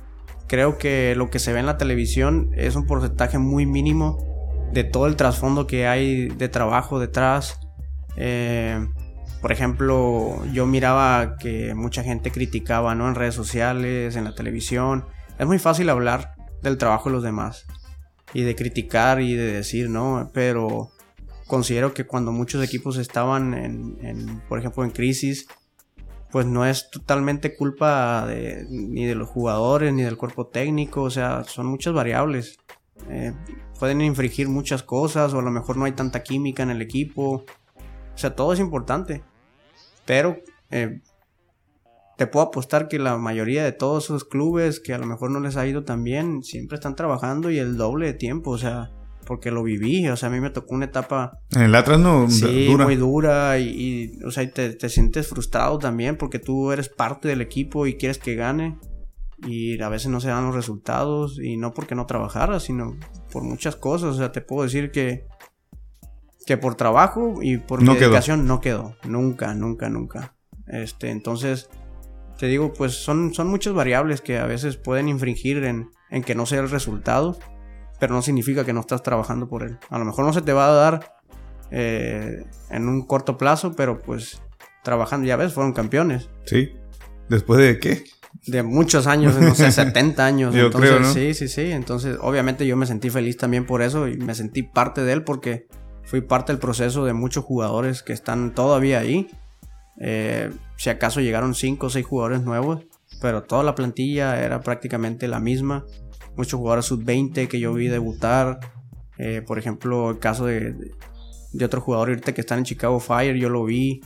B: creo que lo que se ve en la televisión es un porcentaje muy mínimo de todo el trasfondo que hay de trabajo detrás. Eh, por ejemplo, yo miraba que mucha gente criticaba, ¿no? En redes sociales, en la televisión. Es muy fácil hablar del trabajo de los demás. Y de criticar y de decir, ¿no? Pero considero que cuando muchos equipos estaban en, por ejemplo, en crisis, pues no es totalmente culpa de, ni de los jugadores ni del cuerpo técnico, o sea, son muchas variables. Eh, pueden infringir muchas cosas o a lo mejor no hay tanta química en el equipo. O sea, todo es importante. Pero eh, te puedo apostar que la mayoría de todos esos clubes que a lo mejor no les ha ido tan bien, siempre están trabajando y el doble de tiempo, o sea, porque lo viví, o sea, a mí me tocó una etapa...
A: En el Atlas no,
B: sí, muy dura y, o sea, te, te, sientes frustrado también porque tú eres parte del equipo y quieres que gane y a veces no se dan los resultados y no porque no trabajaras, sino por muchas cosas, o sea, te puedo decir que que por trabajo y por mi dedicación no quedó, nunca, nunca, nunca. Este, entonces te digo, pues son, son muchas variables que a veces pueden infringir en, en que no sea el resultado, pero no significa que no estás trabajando por él. A lo mejor no se te va a dar eh, en un corto plazo, pero pues trabajando, ya ves, fueron campeones.
A: Sí. ¿Después de qué?
B: De muchos años, no sé, 70 años. Yo creo, ¿no? Sí, sí, sí. Entonces, obviamente yo me sentí feliz también por eso y me sentí parte de él porque fui parte del proceso de muchos jugadores que están todavía ahí eh, si acaso llegaron 5 o 6 jugadores nuevos, pero toda la plantilla era prácticamente la misma. Muchos jugadores sub-20 que yo vi debutar. Eh, por ejemplo, el caso de, de, otro jugador ahorita que está en Chicago Fire, yo lo vi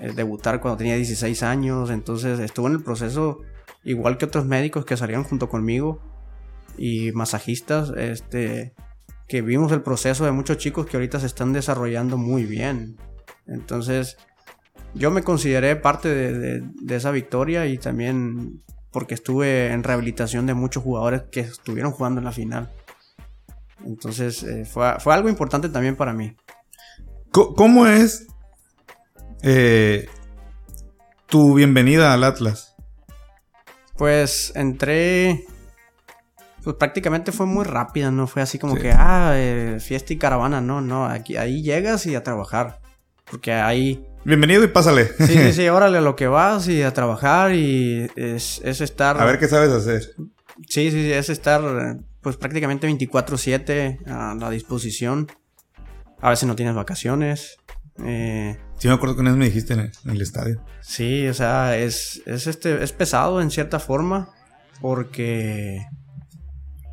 B: eh, debutar cuando tenía 16 años. Entonces estuvo en el proceso igual que otros médicos que salieron junto conmigo y masajistas. Este, que vimos el proceso de muchos chicos que ahorita se están desarrollando muy bien. Entonces, yo me consideré parte de, esa victoria y también porque estuve en rehabilitación de muchos jugadores que estuvieron jugando en la final. Entonces eh, fue, algo importante también para mí.
A: ¿Cómo es eh, tu bienvenida al Atlas?
B: Pues entré. Pues prácticamente fue muy rápida, no fue así como que, ah, eh, fiesta y caravana, no, no, aquí, ahí llegas y a trabajar. Porque ahí
A: Bienvenido y pásale.
B: Sí, sí, sí, órale a lo que vas y a trabajar y es, estar...
A: A ver qué sabes hacer.
B: Sí, sí, sí, es estar pues prácticamente 24/7 a la disposición. A veces no tienes vacaciones. Eh,
A: sí, me acuerdo que una vez me dijiste en el, estadio.
B: Sí, o sea, es, es, este, es pesado en cierta forma porque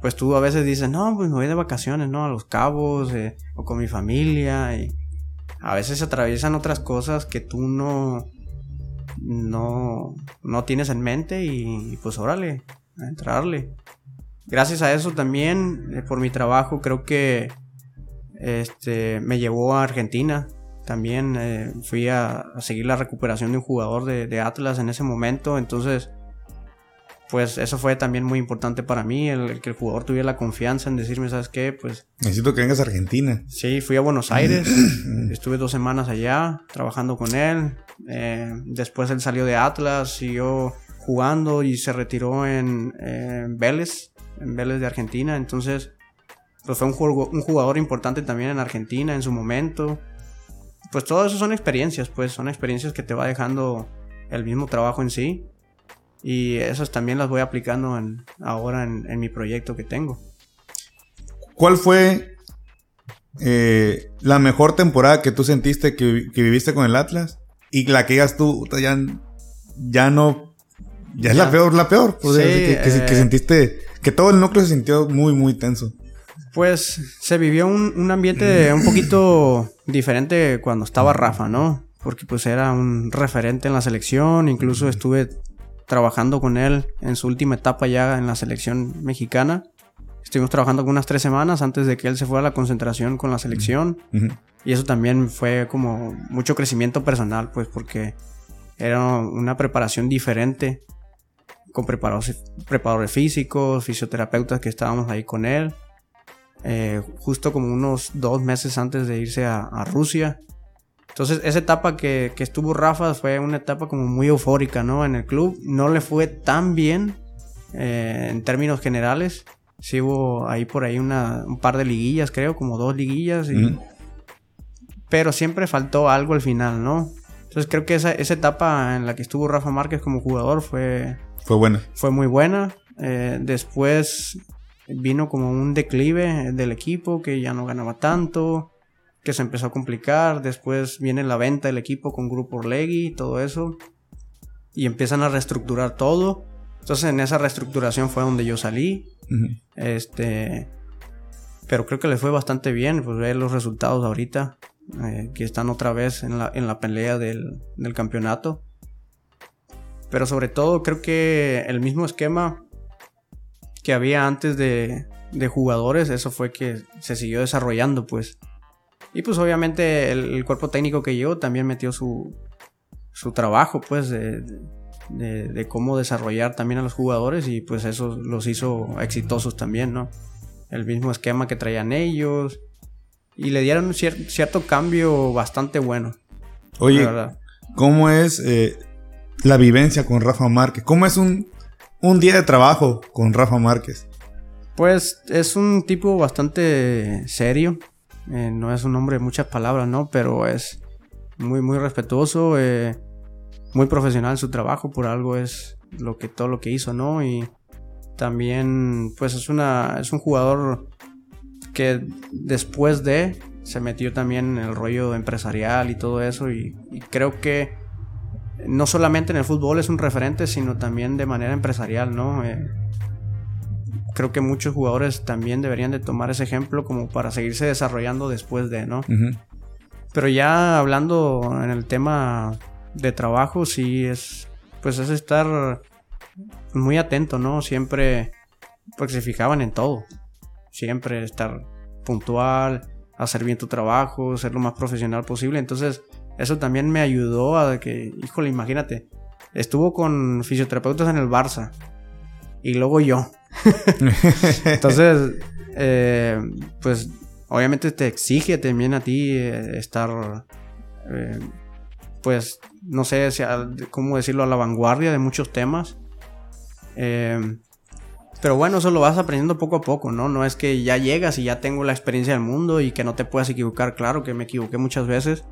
B: pues tú a veces dices, no, pues me voy de vacaciones, ¿no? A Los Cabos eh, o con mi familia y a veces se atraviesan otras cosas que tú no, no, no tienes en mente y, pues órale, entrarle. Gracias a eso también, eh, por mi trabajo, creo que este, me llevó a Argentina. También eh, fui a, seguir la recuperación de un jugador de Atlas en ese momento. Entonces, pues eso fue también muy importante para mí, el, que el jugador tuviera la confianza en decirme, ¿sabes qué? Pues...
A: Necesito que vengas a Argentina.
B: Sí, fui a Buenos Aires, estuve dos semanas allá trabajando con él, eh, después él salió de Atlas, siguió jugando y se retiró en, Vélez, en Vélez de Argentina, entonces pues fue un, un jugador importante también en Argentina en su momento. Pues todo eso son experiencias, pues son experiencias que te va dejando el mismo trabajo en sí y esas también las voy aplicando en, ahora en, mi proyecto que tengo.
A: ¿Cuál fue eh, la mejor temporada que tú sentiste que, viviste con el Atlas? Y la que digas tú, ya, ya no. Ya, es la peor, la peor. que, eh, sentiste. Que todo el núcleo se sintió muy, muy tenso.
B: Pues se vivió un, un ambiente un poquito diferente cuando estaba Rafa, ¿no? Porque pues era un referente en la selección. Incluso estuve trabajando con él en su última etapa ya en la selección mexicana. Estuvimos trabajando unas tres semanas antes de que él se fuera a la concentración con la selección. Y eso también fue como mucho crecimiento personal, pues porque era una preparación diferente con preparadores, preparadores físicos, fisioterapeutas que estábamos ahí con él. Eh, justo como unos dos meses antes de irse a Rusia. Entonces, esa etapa que, estuvo Rafa fue una etapa como muy eufórica, ¿no? En el club. No le fue tan bien eh, en términos generales. Sí hubo ahí por ahí una, un par de liguillas, creo, como dos liguillas. Pero siempre faltó algo al final, ¿no? Entonces creo que esa, etapa en la que estuvo Rafa Márquez como jugador fue...
A: Fue buena.
B: Fue muy buena. Eh, después vino como un declive del equipo, que ya no ganaba tanto, que se empezó a complicar, después viene la venta del equipo con Grupo Orlegui y todo eso, y empiezan a reestructurar todo. Entonces en esa reestructuración fue donde yo salí. Este, pero creo que le fue bastante bien, pues ver los resultados ahorita, eh, que están otra vez en la, en la pelea del, del campeonato. Pero sobre todo creo que el mismo esquema que había antes de, de jugadores, eso fue que se siguió desarrollando, pues. Y pues obviamente el, cuerpo técnico que yo también metió su, su trabajo, pues, de, de, cómo desarrollar también a los jugadores y pues eso los hizo exitosos también, ¿no? El mismo esquema que traían ellos y le dieron un cierto cambio bastante bueno.
A: Oye, ¿cómo es eh, la vivencia con Rafa Márquez? ¿Cómo es un, un día de trabajo con Rafa Márquez?
B: Pues es un tipo bastante serio. Eh, no es un hombre de muchas palabras, ¿no? Pero es muy, muy respetuoso, eh, muy profesional en su trabajo. Por algo es lo que, todo lo que hizo, ¿no? Y también, pues es, una, es un jugador que después de se metió también en el rollo empresarial y todo eso. y creo que no solamente en el fútbol es un referente, sino también de manera empresarial, ¿no? Eh, creo que muchos jugadores también deberían de tomar ese ejemplo como para seguirse desarrollando después de, ¿no? Pero ya hablando en el tema de trabajo, sí es, pues es estar muy atento, ¿no? Siempre, porque se fijaban en todo. Siempre estar puntual, hacer bien tu trabajo, ser lo más profesional posible. Entonces, eso también me ayudó a que, híjole, imagínate, estuvo con fisioterapeutas en el Barça y luego yo. Entonces, eh, pues obviamente te exige también a ti eh, estar, eh, pues, no sé cómo decirlo, a la vanguardia de muchos temas. pero bueno, eso lo vas aprendiendo poco a poco, ¿no? No es que ya llegas y ya tengo la experiencia del mundo y que no te puedas equivocar. Claro que me equivoqué muchas veces.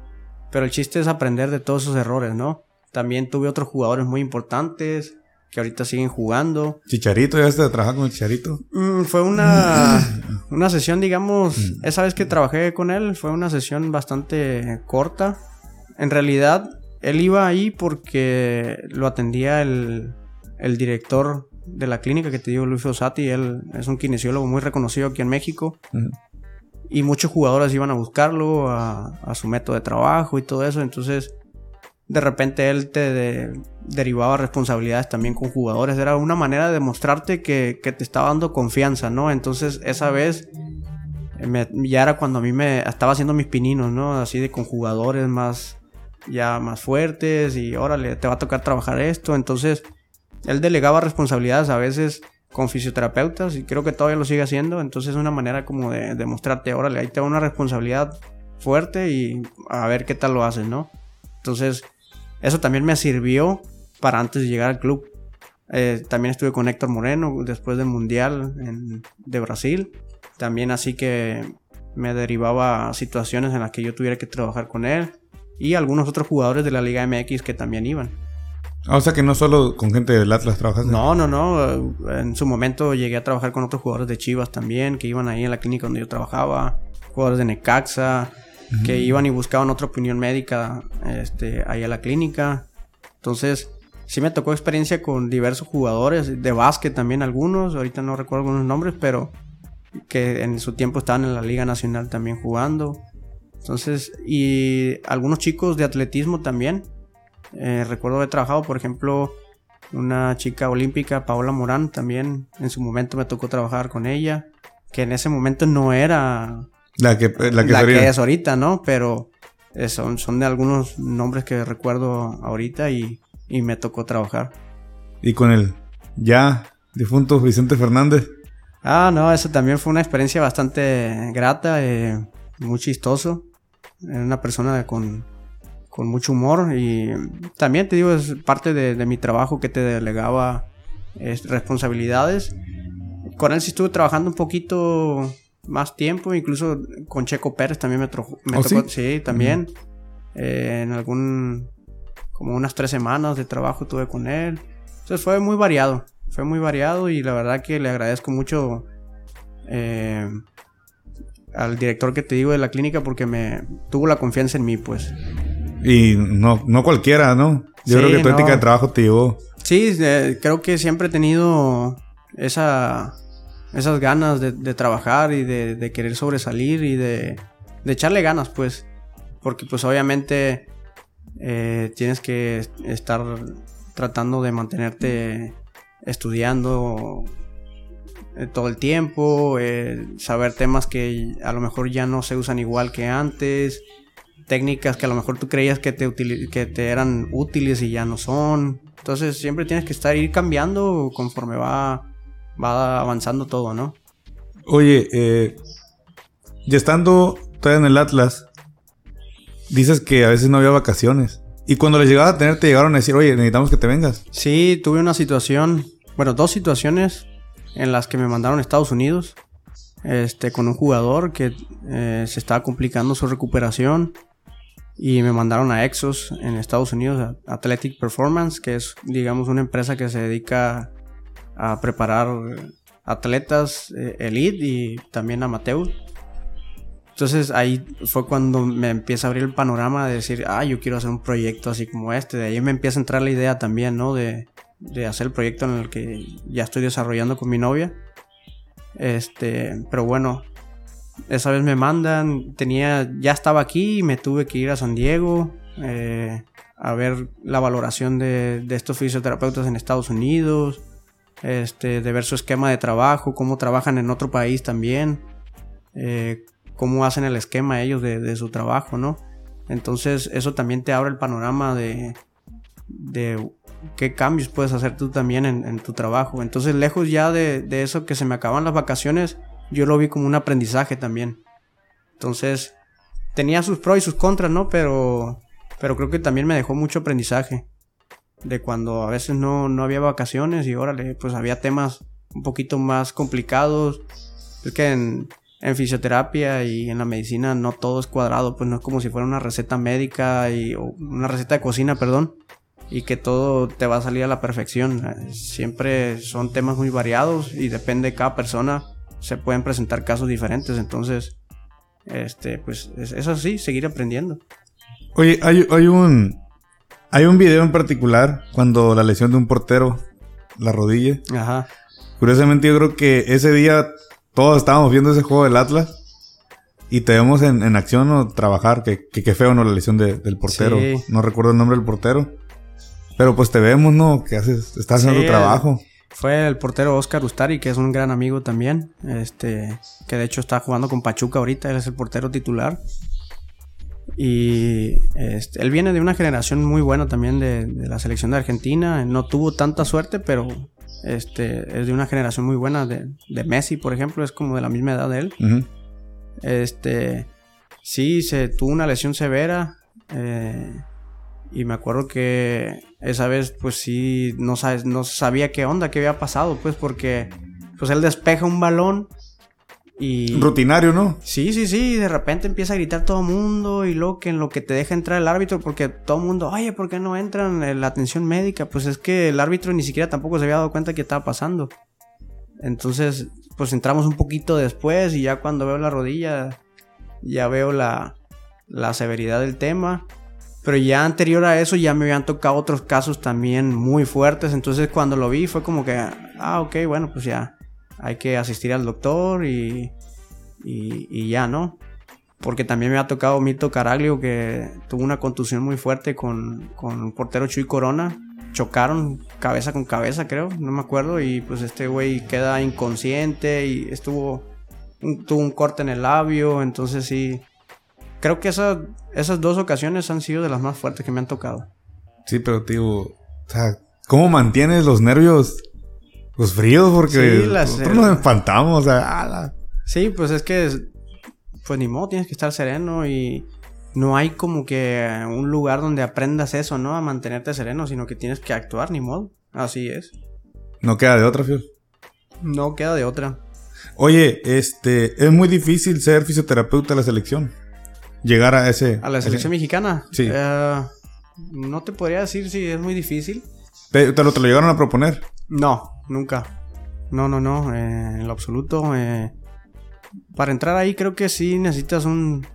B: Pero el chiste es aprender de todos esos errores, ¿no? También tuve otros jugadores muy importantes que ahorita siguen jugando.
A: Chicharito, ¿ya estás trabajar con Chicharito?
B: Mm, fue una, una sesión, digamos, mm. esa vez que trabajé con él, fue una sesión bastante corta. En realidad, él iba ahí porque lo atendía el, el director de la clínica que te digo, Luis Osati. Él es un kinesiólogo muy reconocido aquí en México. Y muchos jugadores iban a buscarlo, a, su método de trabajo y todo eso. Entonces, de repente él te derivaba responsabilidades también con jugadores. Era una manera de demostrarte que, te estaba dando confianza, ¿no? Entonces, esa vez ya era cuando a mí me estaba haciendo mis pininos, ¿no? Así de con jugadores más, ya más fuertes y órale, te va a tocar trabajar esto. Entonces, él delegaba responsabilidades a veces con fisioterapeutas y creo que todavía lo sigue haciendo. Entonces es una manera como de demostrarte, órale, ahí te una responsabilidad fuerte y a ver qué tal lo haces, ¿no? Entonces eso también me sirvió para antes de llegar al club. Eh, también estuve con Héctor Moreno después del Mundial de Brasil. También así que me derivaba situaciones en las que yo tuviera que trabajar con él. Y algunos otros jugadores de la Liga MX que también iban.
A: Ah, o sea que no solo con gente del Atlas trabajas.
B: No, no, no. En su momento llegué a trabajar con otros jugadores de Chivas también, que iban ahí en la clínica donde yo trabajaba. Jugadores de Necaxa, que iban y buscaban otra opinión médica este, ahí a la clínica. Entonces, sí me tocó experiencia con diversos jugadores, de básquet también algunos, ahorita no recuerdo algunos nombres, pero que en su tiempo estaban en la Liga Nacional también jugando. Entonces, y algunos chicos de atletismo también, eh, recuerdo haber trabajado, por ejemplo, una chica olímpica, Paola Morán, también en su momento me tocó trabajar con ella, que en ese momento no era
A: la que, la
B: que, es ahorita, ¿no? Pero eh, son, son de algunos nombres que recuerdo ahorita y, me tocó trabajar.
A: ¿Y con el ya difunto Vicente Fernández?
B: Ah, no, eso también fue una experiencia bastante grata, eh, muy chistoso. Era una persona con con mucho humor y también te digo, es parte de, mi trabajo que te delegaba responsabilidades. Con él sí estuve trabajando un poquito más tiempo, incluso con Checo Pérez también me, me
A: ¿Oh,
B: tocó, sí, también. Eh, en algún, como unas tres semanas de trabajo tuve con él. Entonces fue muy variado, fue muy variado y la verdad que le agradezco mucho eh, al director que te digo de la clínica porque me tuvo la confianza en mí, pues.
A: Y no, no cualquiera, ¿no? Yo
B: Sí,
A: creo que tu
B: no.
A: ética de trabajo te llevó.
B: Sí, eh, creo que siempre he tenido esa, esas ganas de, de trabajar y de, querer sobresalir y de, de echarle ganas, pues. Porque pues obviamente eh, tienes que estar tratando de mantenerte estudiando eh, todo el tiempo, eh, saber temas que a lo mejor ya no se usan igual que antes, técnicas que a lo mejor tú creías que te, que te eran útiles y ya no son. Entonces siempre tienes que estar ir cambiando conforme va, va avanzando todo, ¿no?
A: Oye, eh, y estando todavía en el Atlas, dices que a veces no había vacaciones. Y cuando les llegaba a tener, te llegaron a decir, oye, necesitamos que te vengas.
B: Sí, tuve una situación, bueno, dos situaciones en las que me mandaron a Estados Unidos. Este, con un jugador que eh, se estaba complicando su recuperación. Y me mandaron a Exos en Estados Unidos, a Athletic Performance, que es, digamos, una empresa que se dedica a preparar atletas eh, elite y también amateur. Entonces ahí fue cuando me empieza a abrir el panorama de decir, ah, yo quiero hacer un proyecto así como este. De ahí me empieza a entrar la idea también, ¿no? De, de hacer el proyecto en el que ya estoy desarrollando con mi novia. Este, pero bueno, esa vez me mandan, tenía, ya estaba aquí y me tuve que ir a San Diego eh, a ver la valoración de, de estos fisioterapeutas en Estados Unidos, este, de ver su esquema de trabajo, cómo trabajan en otro país también, eh, cómo hacen el esquema ellos de, su trabajo, ¿no? Entonces eso también te abre el panorama de, de qué cambios puedes hacer tú también en, en tu trabajo. Entonces lejos ya de, de eso que se me acaban las vacaciones, yo lo vi como un aprendizaje también. Entonces tenía sus pros y sus contras, ¿no? Pero, pero creo que también me dejó mucho aprendizaje. De cuando a veces no, no había vacaciones y órale, pues había temas un poquito más complicados. Es que en, en fisioterapia y en la medicina no todo es cuadrado, pues no es como si fuera una receta médica y o una receta de cocina, perdón, y que todo te va a salir a la perfección. Siempre son temas muy variados y depende de cada persona, se pueden presentar casos diferentes, entonces este pues es, es así, seguir aprendiendo.
A: Oye, hay, hay un. Hay un video en particular cuando la lesión de un portero, la rodilla.
B: Ajá.
A: Curiosamente, yo creo que ese día todos estábamos viendo ese juego del Atlas. Y te vemos en, en acción o trabajar. Que, que, qué feo, ¿no? La lesión de- del portero.
B: Sí.
A: No recuerdo el nombre del portero. Pero pues te vemos, ¿no? Que haces, estás haciendo
B: Sí,
A: tu trabajo.
B: Fue el portero Oscar Ustari, que es un gran amigo también. Este, que de hecho está jugando con Pachuca ahorita, él es el portero titular. Y este, él viene de una generación muy buena también de, de la selección de Argentina. No tuvo tanta suerte, pero este, es de una generación muy buena de, de Messi, por ejemplo, es como de la misma edad de él. Este, sí, se tuvo una lesión severa. eh, y me acuerdo que esa vez, pues sí, no, sabes, no sabía qué onda, qué había pasado, pues porque pues él despeja un balón y...
A: Rutinario, ¿no?
B: Sí, sí, sí, de repente empieza a gritar todo el mundo y luego que en lo que te deja entrar el árbitro, porque todo el mundo, oye, ¿por qué no entran en la atención médica? Pues es que el árbitro ni siquiera tampoco se había dado cuenta que estaba pasando. Entonces, pues entramos un poquito después y ya cuando veo la rodilla, ya veo la, la severidad del tema. Pero ya anterior a eso ya me habían tocado otros casos también muy fuertes. Entonces cuando lo vi fue como que, ah, ok, bueno, pues ya hay que asistir al doctor y, y, y ya, ¿no? Porque también me ha tocado Mito Caraglio que tuvo una contusión muy fuerte con, con portero Chuy Corona. Chocaron cabeza con cabeza, creo, no me acuerdo. Y pues este güey queda inconsciente y estuvo. tuvo un corte en el labio. Entonces sí. Creo que esa- esas dos ocasiones han sido de las más fuertes que me han tocado.
A: Sí, pero tío, o sea, ¿cómo mantienes los nervios pues fríos? Porque
B: Sí, las-
A: nosotros nos espantamos, o sea, ala.
B: Sí, pues es que, es- pues ni modo, tienes que estar sereno y no hay como que un lugar donde aprendas eso, ¿no? A mantenerte sereno, sino que tienes que actuar, ni modo. Así es.
A: no queda de otra, Fiel.
B: No queda de otra.
A: Oye, este, es muy difícil ser fisioterapeuta de la selección. Llegar a ese.
B: A la selección mexicana.
A: Sí.
B: eh, no te podría decir si es muy difícil.
A: Te, te lo, te lo llegaron a proponer.
B: No, nunca. No, no, no, eh, en lo absoluto. eh, para entrar ahí creo que sí necesitas un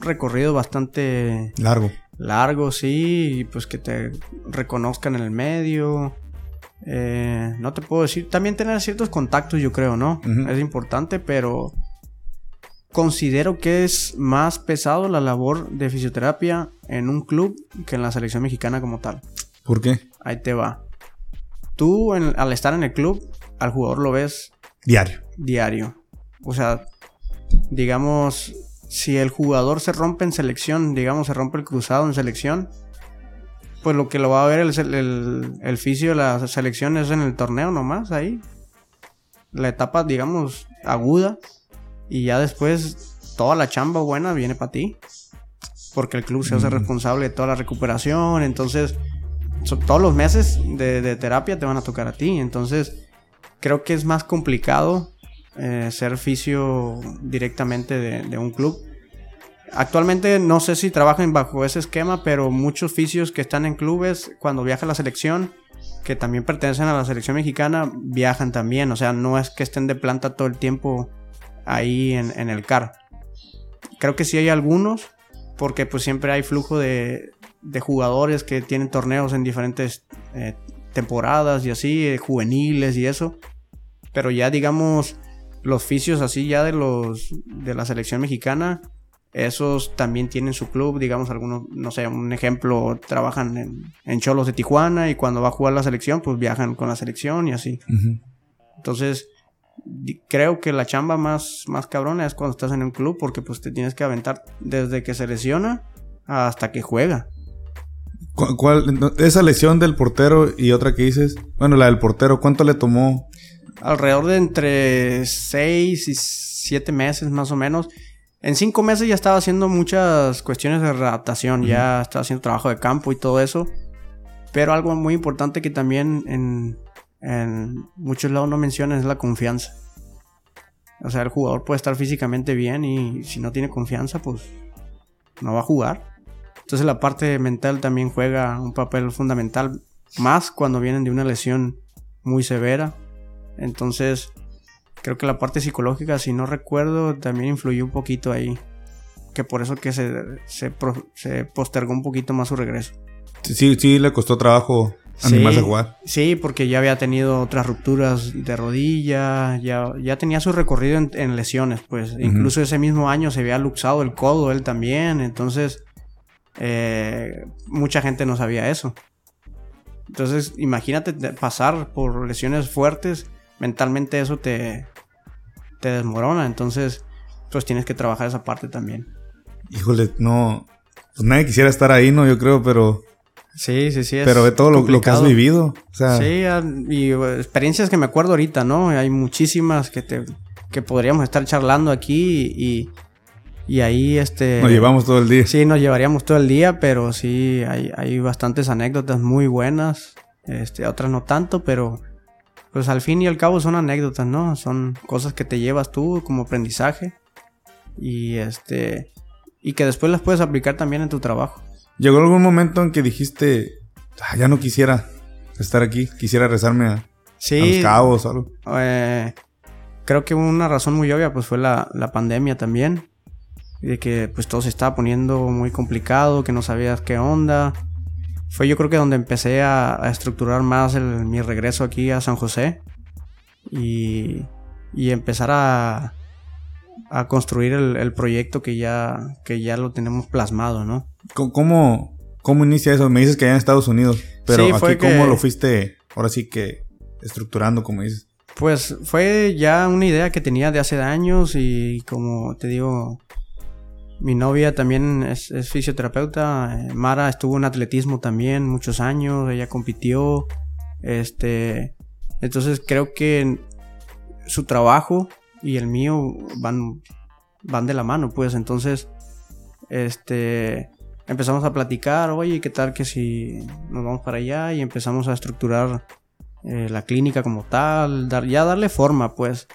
B: recorrido bastante
A: Largo.
B: largo, sí, y pues que te reconozcan en el medio. Eh, no te puedo decir, también tener ciertos contactos yo creo, ¿no? Es importante, pero considero que es más pesado la labor de fisioterapia en un club que en la selección mexicana como tal.
A: ¿Por qué?
B: Ahí te va. Tú en- al estar en el club, al jugador lo ves
A: Diario.
B: diario. O sea, digamos, si el jugador se rompe en selección, digamos, se rompe el cruzado en selección, pues lo que lo va a ver el, el, el fisio de la selección es en el torneo nomás, ahí. La etapa, digamos, aguda. Y ya después toda la chamba buena viene para ti. Porque el club se hace
A: Mm.
B: responsable de toda la recuperación. Entonces, todos los meses de, terapia te van a tocar a ti. Entonces, creo que es más complicado eh, ser fisio directamente de, de un club. Actualmente no sé si trabajan bajo ese esquema, pero muchos fisios que están en clubes, cuando viaja la selección, que también pertenecen a la selección mexicana, viajan también. O sea, no es que estén de planta todo el tiempo ahí en, en el CAR. Creo que sí hay algunos, porque pues siempre hay flujo de, de jugadores que tienen torneos en diferentes eh, temporadas y así, eh, juveniles y eso. Pero ya digamos, los fisios así ya de los de la selección mexicana, esos también tienen su club, digamos algunos, no sé, un ejemplo, trabajan en, en Cholos de Tijuana y cuando va a jugar la selección, pues viajan con la selección y así. Entonces, creo que la chamba más, más cabrona es cuando estás en un club porque pues te tienes que aventar desde que se lesiona hasta que juega.
A: ¿Cu- ¿Cuál, no, esa lesión del portero y otra que dices? Bueno, la del portero, ¿cuánto le tomó?
B: Alrededor de entre 6 y 7 meses más o menos. En 5 meses ya estaba haciendo muchas cuestiones de readaptación, ya estaba haciendo trabajo de campo y todo eso. Pero algo muy importante que también en, en muchos lados no mencionan es la confianza. O sea, el jugador puede estar físicamente bien y si no tiene confianza, pues no va a jugar. Entonces la parte mental también juega un papel fundamental, más cuando vienen de una lesión muy severa. Entonces, creo que la parte psicológica, si no recuerdo, también influyó un poquito ahí. Que por eso que se, se, postergó un poquito más su regreso.
A: Sí, sí, sí le costó trabajo
B: Sí.
A: animarse a jugar.
B: Sí, porque ya había tenido otras rupturas de rodilla, ya, ya tenía su recorrido en, en lesiones, pues. Incluso ese mismo año se había luxado el codo él también, entonces eh, mucha gente no sabía eso. Entonces, imagínate de- pasar por lesiones fuertes, mentalmente eso te, te desmorona, entonces pues tienes que trabajar esa parte también.
A: Híjole, no. Pues nadie quisiera estar ahí, ¿no? Yo creo, pero.
B: Sí, sí, sí.
A: Pero ve todo lo, lo que has vivido. O sea,
B: Sí, ah, y eh, experiencias que me acuerdo ahorita, ¿no? Hay muchísimas que te que podríamos estar charlando aquí y, y ahí este
A: nos llevamos todo el día.
B: Sí, nos llevaríamos todo el día, pero sí hay, hay bastantes anécdotas muy buenas, este, otras no tanto, pero pues al fin y al cabo son anécdotas, ¿no? Son cosas que te llevas tú como aprendizaje y este y que después las puedes aplicar también en tu trabajo.
A: Llegó algún momento en que dijiste, "Ah, ya no quisiera estar aquí, quisiera rezarme a, los cabos o algo.
B: Eh, creo que una razón muy obvia pues fue la, la pandemia también. De que pues todo se estaba poniendo muy complicado, que no sabías qué onda. Fue yo creo que donde empecé a, a estructurar más el- mi regreso aquí a San José. Y, y empezar a, a construir el, el proyecto que ya, que ya lo tenemos plasmado, ¿no?
A: ¿Cómo, cómo, inicia eso? Me dices que allá en Estados Unidos, pero
B: Sí,
A: aquí cómo
B: que-
A: lo fuiste, ahora sí que estructurando, como dices.
B: Pues fue ya una idea que tenía de hace años y como te digo, mi novia también es, fisioterapeuta. eh, Mara estuvo en atletismo también muchos años, ella compitió. Este, entonces creo que su trabajo y el mío van, van de la mano, pues entonces, este, empezamos a platicar, oye, ¿qué tal que si nos vamos para allá? Y empezamos a estructurar eh, la clínica como tal, dar, ya darle forma, pues.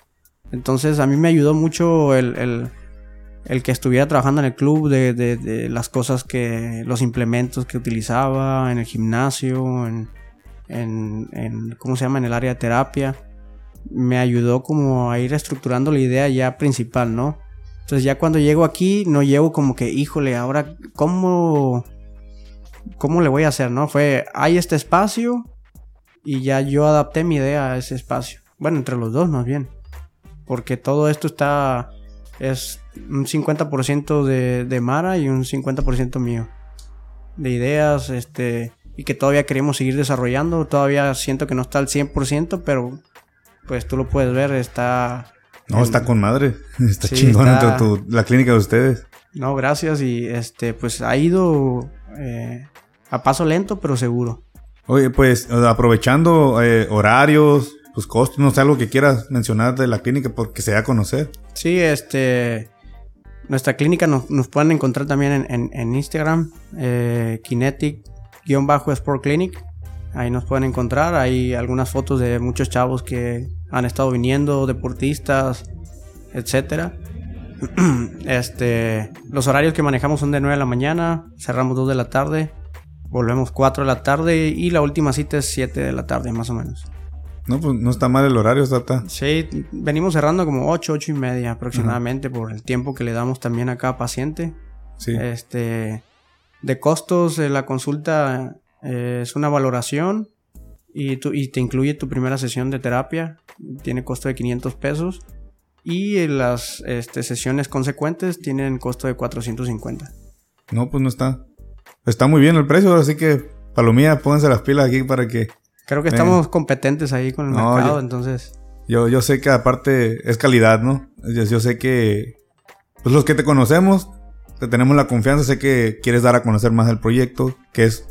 B: Entonces a mí me ayudó mucho el, el, el que estuviera trabajando en el club, de, de- las cosas que, los implementos que utilizaba en el gimnasio, en, en, en- ¿cómo se llama? En el área de terapia. me ayudó como a ir estructurando la idea ya principal, ¿no? Entonces ya cuando llego aquí, no llego como que, híjole, ahora, ¿cómo, cómo le voy a hacer, no? Fue, hay este espacio y ya yo adapté mi idea a ese espacio. Bueno, entre los dos más bien. Porque todo esto está, es un 50% de, de Mara y un 50% mío. De ideas, este, y que todavía queremos seguir desarrollando. Todavía siento que no está al 100%, pero pues tú lo puedes ver, está...
A: No, está con madre. Está chingón la clínica de ustedes.
B: No, gracias. Y este, pues ha ido eh, a paso lento, pero seguro.
A: Oye, pues aprovechando eh, horarios, pues costos, no sé, algo que quieras mencionar de la clínica porque se da a conocer.
B: Sí, este. Nuestra clínica nos, pueden encontrar también en, Instagram, eh, Kinetic-Sport Clinic. Ahí nos pueden encontrar. Hay algunas fotos de muchos chavos que han estado viniendo, deportistas, etcétera. este, los horarios que manejamos son de 9 de la mañana, cerramos 2 de la tarde, volvemos 4 de la tarde y la última cita es 7 de la tarde, más o menos.
A: No, pues no está mal el horario, Tata.
B: Sí, venimos cerrando como 8, 8 y media aproximadamente por el tiempo que le damos también a cada paciente. Sí. Este, de costos, eh, la consulta eh, es una valoración y, y te incluye tu primera sesión de terapia. Tiene costo de 500 pesos. Y las este, sesiones consecuentes tienen costo de 450.
A: No, pues no está. Está muy bien el precio, así que palomía, pónganse las pilas aquí para que
B: Creo que estamos competentes ahí con el mercado, entonces.
A: Yo, yo sé que aparte es calidad, ¿no? Yo, sé que pues los que te conocemos, te tenemos la confianza, sé que quieres dar a conocer más el proyecto, que es,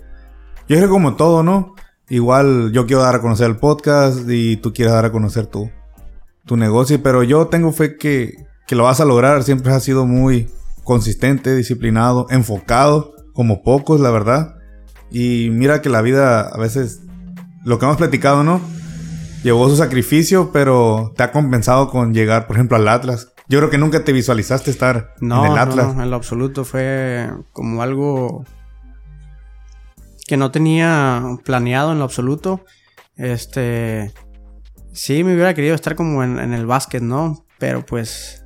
A: yo creo como todo, ¿no? Igual yo quiero dar a conocer el podcast y tú quieres dar a conocer tu, tu negocio, pero yo tengo fe que, que lo vas a lograr, siempre has sido muy consistente, disciplinado, enfocado, como pocos, la verdad. Y mira que la vida a veces lo que hemos platicado, ¿no? Llevó su sacrificio, pero te ha compensado con llegar, por ejemplo, al Atlas. Yo creo que nunca te visualizaste estar en el Atlas.
B: No, en lo absoluto. Fue como algo que no tenía planeado en lo absoluto. Este. Sí, me hubiera querido estar como en, el básquet, ¿no? Pero pues.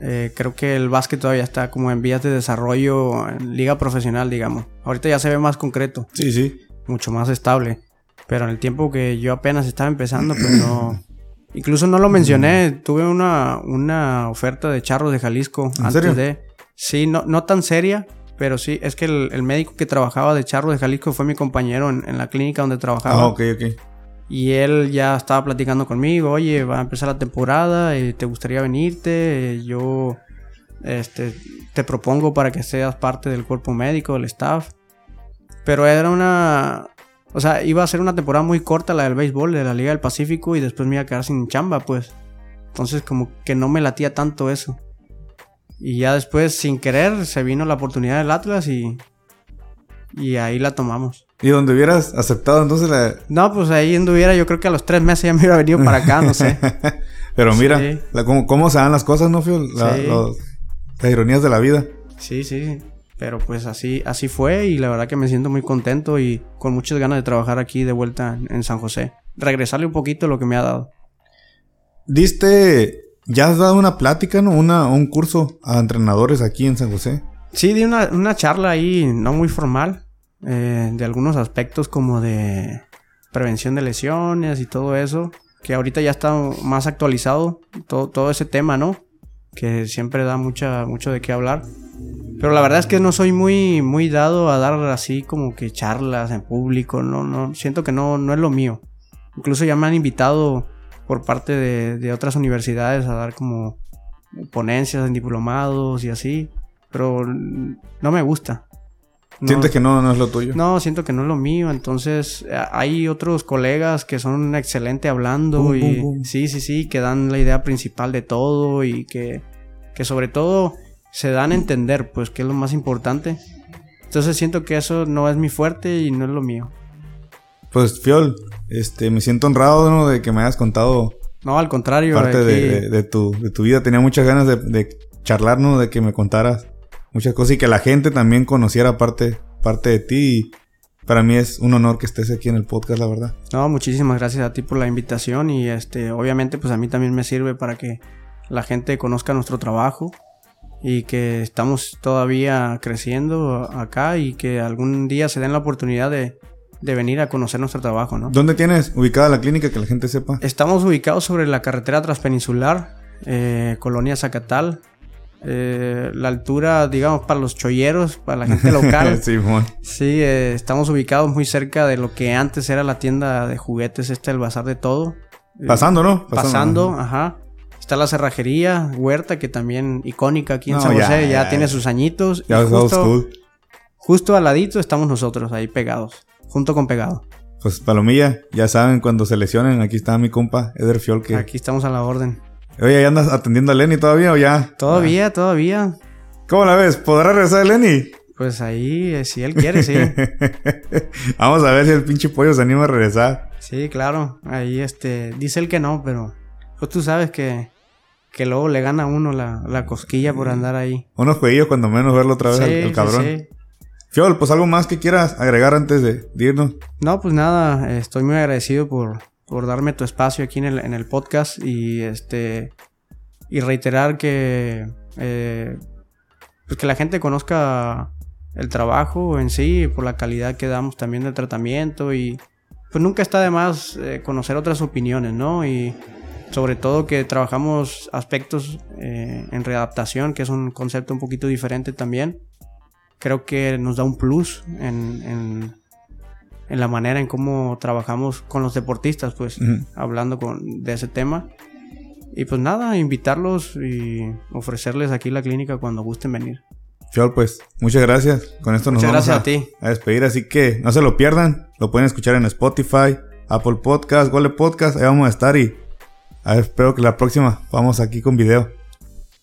B: Eh, creo que el básquet todavía está como en vías de desarrollo en liga profesional, digamos. Ahorita ya se ve más concreto.
A: Sí, sí.
B: Mucho más estable. Pero en el tiempo que yo apenas estaba empezando, pues no. Incluso no lo mencioné. Tuve una, una oferta de charros de Jalisco antes de. Sí, no, no tan seria, pero sí. Es que el, médico que trabajaba de charros de Jalisco fue mi compañero en, la clínica donde trabajaba.
A: Ah, ok, ok.
B: Y él ya estaba platicando conmigo. Oye, va a empezar la temporada. Eh, ¿Te gustaría venirte? Eh, yo este, te propongo para que seas parte del cuerpo médico, del staff. Pero era una, o sea, iba a ser una temporada muy corta la del béisbol de la Liga del Pacífico y después me iba a quedar sin chamba, pues. Entonces como que no me latía tanto eso. Y ya después, sin querer, se vino la oportunidad del Atlas y... Y ahí la tomamos.
A: ¿Y donde hubieras aceptado entonces la...?
B: No, pues ahí anduviera, yo creo que a los tres meses ya me hubiera venido para acá, no sé.
A: Pero mira, cómo, se dan las cosas, ¿no, Fio? las ironías de la vida.
B: Sí, sí. Pero pues así, así fue y la verdad que me siento muy contento y con muchas ganas de trabajar aquí de vuelta en San José. Regresarle un poquito lo que me ha dado.
A: Diste, ya has dado una plática, ¿no? Una, un curso a entrenadores aquí en San José.
B: Sí, di una, charla ahí, no muy formal, eh, de algunos aspectos como de prevención de lesiones y todo eso, que ahorita ya está más actualizado todo, todo ese tema, ¿no? Que siempre da mucha, mucho de qué hablar. Pero la verdad es que no soy muy, muy dado a dar así como que charlas en público. No, no, siento que no, no es lo mío. Incluso ya me han invitado por parte de, otras universidades a dar como ponencias en diplomados y así. Pero no me gusta.
A: ¿Sientes que no, no es lo tuyo?
B: No, siento que no es lo mío. Entonces, hay otros colegas que son excelentes hablando y sí, sí, sí, que dan la idea principal de todo y que, que sobre todo se dan a entender, pues, que es lo más importante. Entonces siento que eso no es mi fuerte y no es lo mío.
A: Pues, Fiol, este, me siento honrado, De que me hayas contado.
B: No, al contrario.
A: Parte de, tu, de tu vida. Tenía muchas ganas de, de charlar, ¿no? De que me contaras muchas cosas y que la gente también conociera parte, parte de ti. Para mí es un honor que estés aquí en el podcast, la verdad.
B: No, muchísimas gracias a ti por la invitación y este, obviamente pues a mí también me sirve para que la gente conozca nuestro trabajo y que estamos todavía creciendo acá y que algún día se den la oportunidad de, de venir a conocer nuestro trabajo, ¿no?
A: ¿Dónde tienes ubicada la clínica que la gente sepa?
B: Estamos ubicados sobre la carretera transpeninsular, eh, Colonia Zacatal. Eh, la altura, digamos, para los cholleros, para la gente local.
A: sí,
B: eh, estamos ubicados muy cerca de lo que antes era la tienda de juguetes, este, el bazar de todo.
A: Pasando, ¿no?
B: Pasando, ajá. Está la cerrajería, Huerta, que también icónica aquí en
A: No,
B: San José, ya,
A: ya,
B: tiene sus añitos. y
A: Ya old
B: justo, justo al ladito estamos nosotros ahí pegados, junto con pegado.
A: Pues Palomilla, ya saben, cuando se lesionen, aquí está mi compa Eder Fiol que...
B: Aquí estamos a la orden.
A: Oye, ¿ya andas atendiendo a Lenny todavía o ya?
B: Todavía, todavía.
A: ¿Cómo la ves? ¿Podrá regresar Lenny?
B: Pues ahí, eh, si él quiere, sí.
A: Vamos a ver si el pinche pollo se anima a regresar.
B: Sí, claro. Ahí, este, dice él que no, pero pues tú sabes que, que luego le gana a uno la, la cosquilla por andar ahí.
A: Unos jueguillos cuando menos verlo otra vez
B: Sí,
A: al,
B: sí,
A: cabrón.
B: sí.
A: Fiol, pues algo más que quieras agregar antes de, irnos.
B: No, pues nada, estoy muy agradecido por, por darme tu espacio aquí en el, en el podcast y este y reiterar que eh, pues que la gente conozca el trabajo en sí por la calidad que damos también del tratamiento y pues nunca está de más eh, conocer otras opiniones, ¿no? Y sobre todo que trabajamos aspectos eh, en readaptación, que es un concepto un poquito diferente también. Creo que nos da un plus en, en, en la manera en cómo trabajamos con los deportistas, pues, hablando con, de ese tema. Y pues nada, invitarlos y ofrecerles aquí la clínica cuando gusten venir.
A: Fiol, pues, muchas gracias. Con esto nos vamos
B: gracias
A: a,
B: a ti.
A: a despedir, así que no se lo pierdan. Lo pueden escuchar en Spotify, Apple Podcast, Gole Podcast. Ahí vamos a estar y a ver, espero que la próxima vamos aquí con video.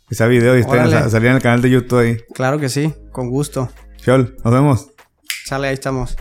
A: Que sea video y estén
B: Órale.
A: a salir en el canal de YouTube ahí.
B: Claro que sí, con gusto.
A: Fiol, nos vemos.
B: Sale, ahí estamos.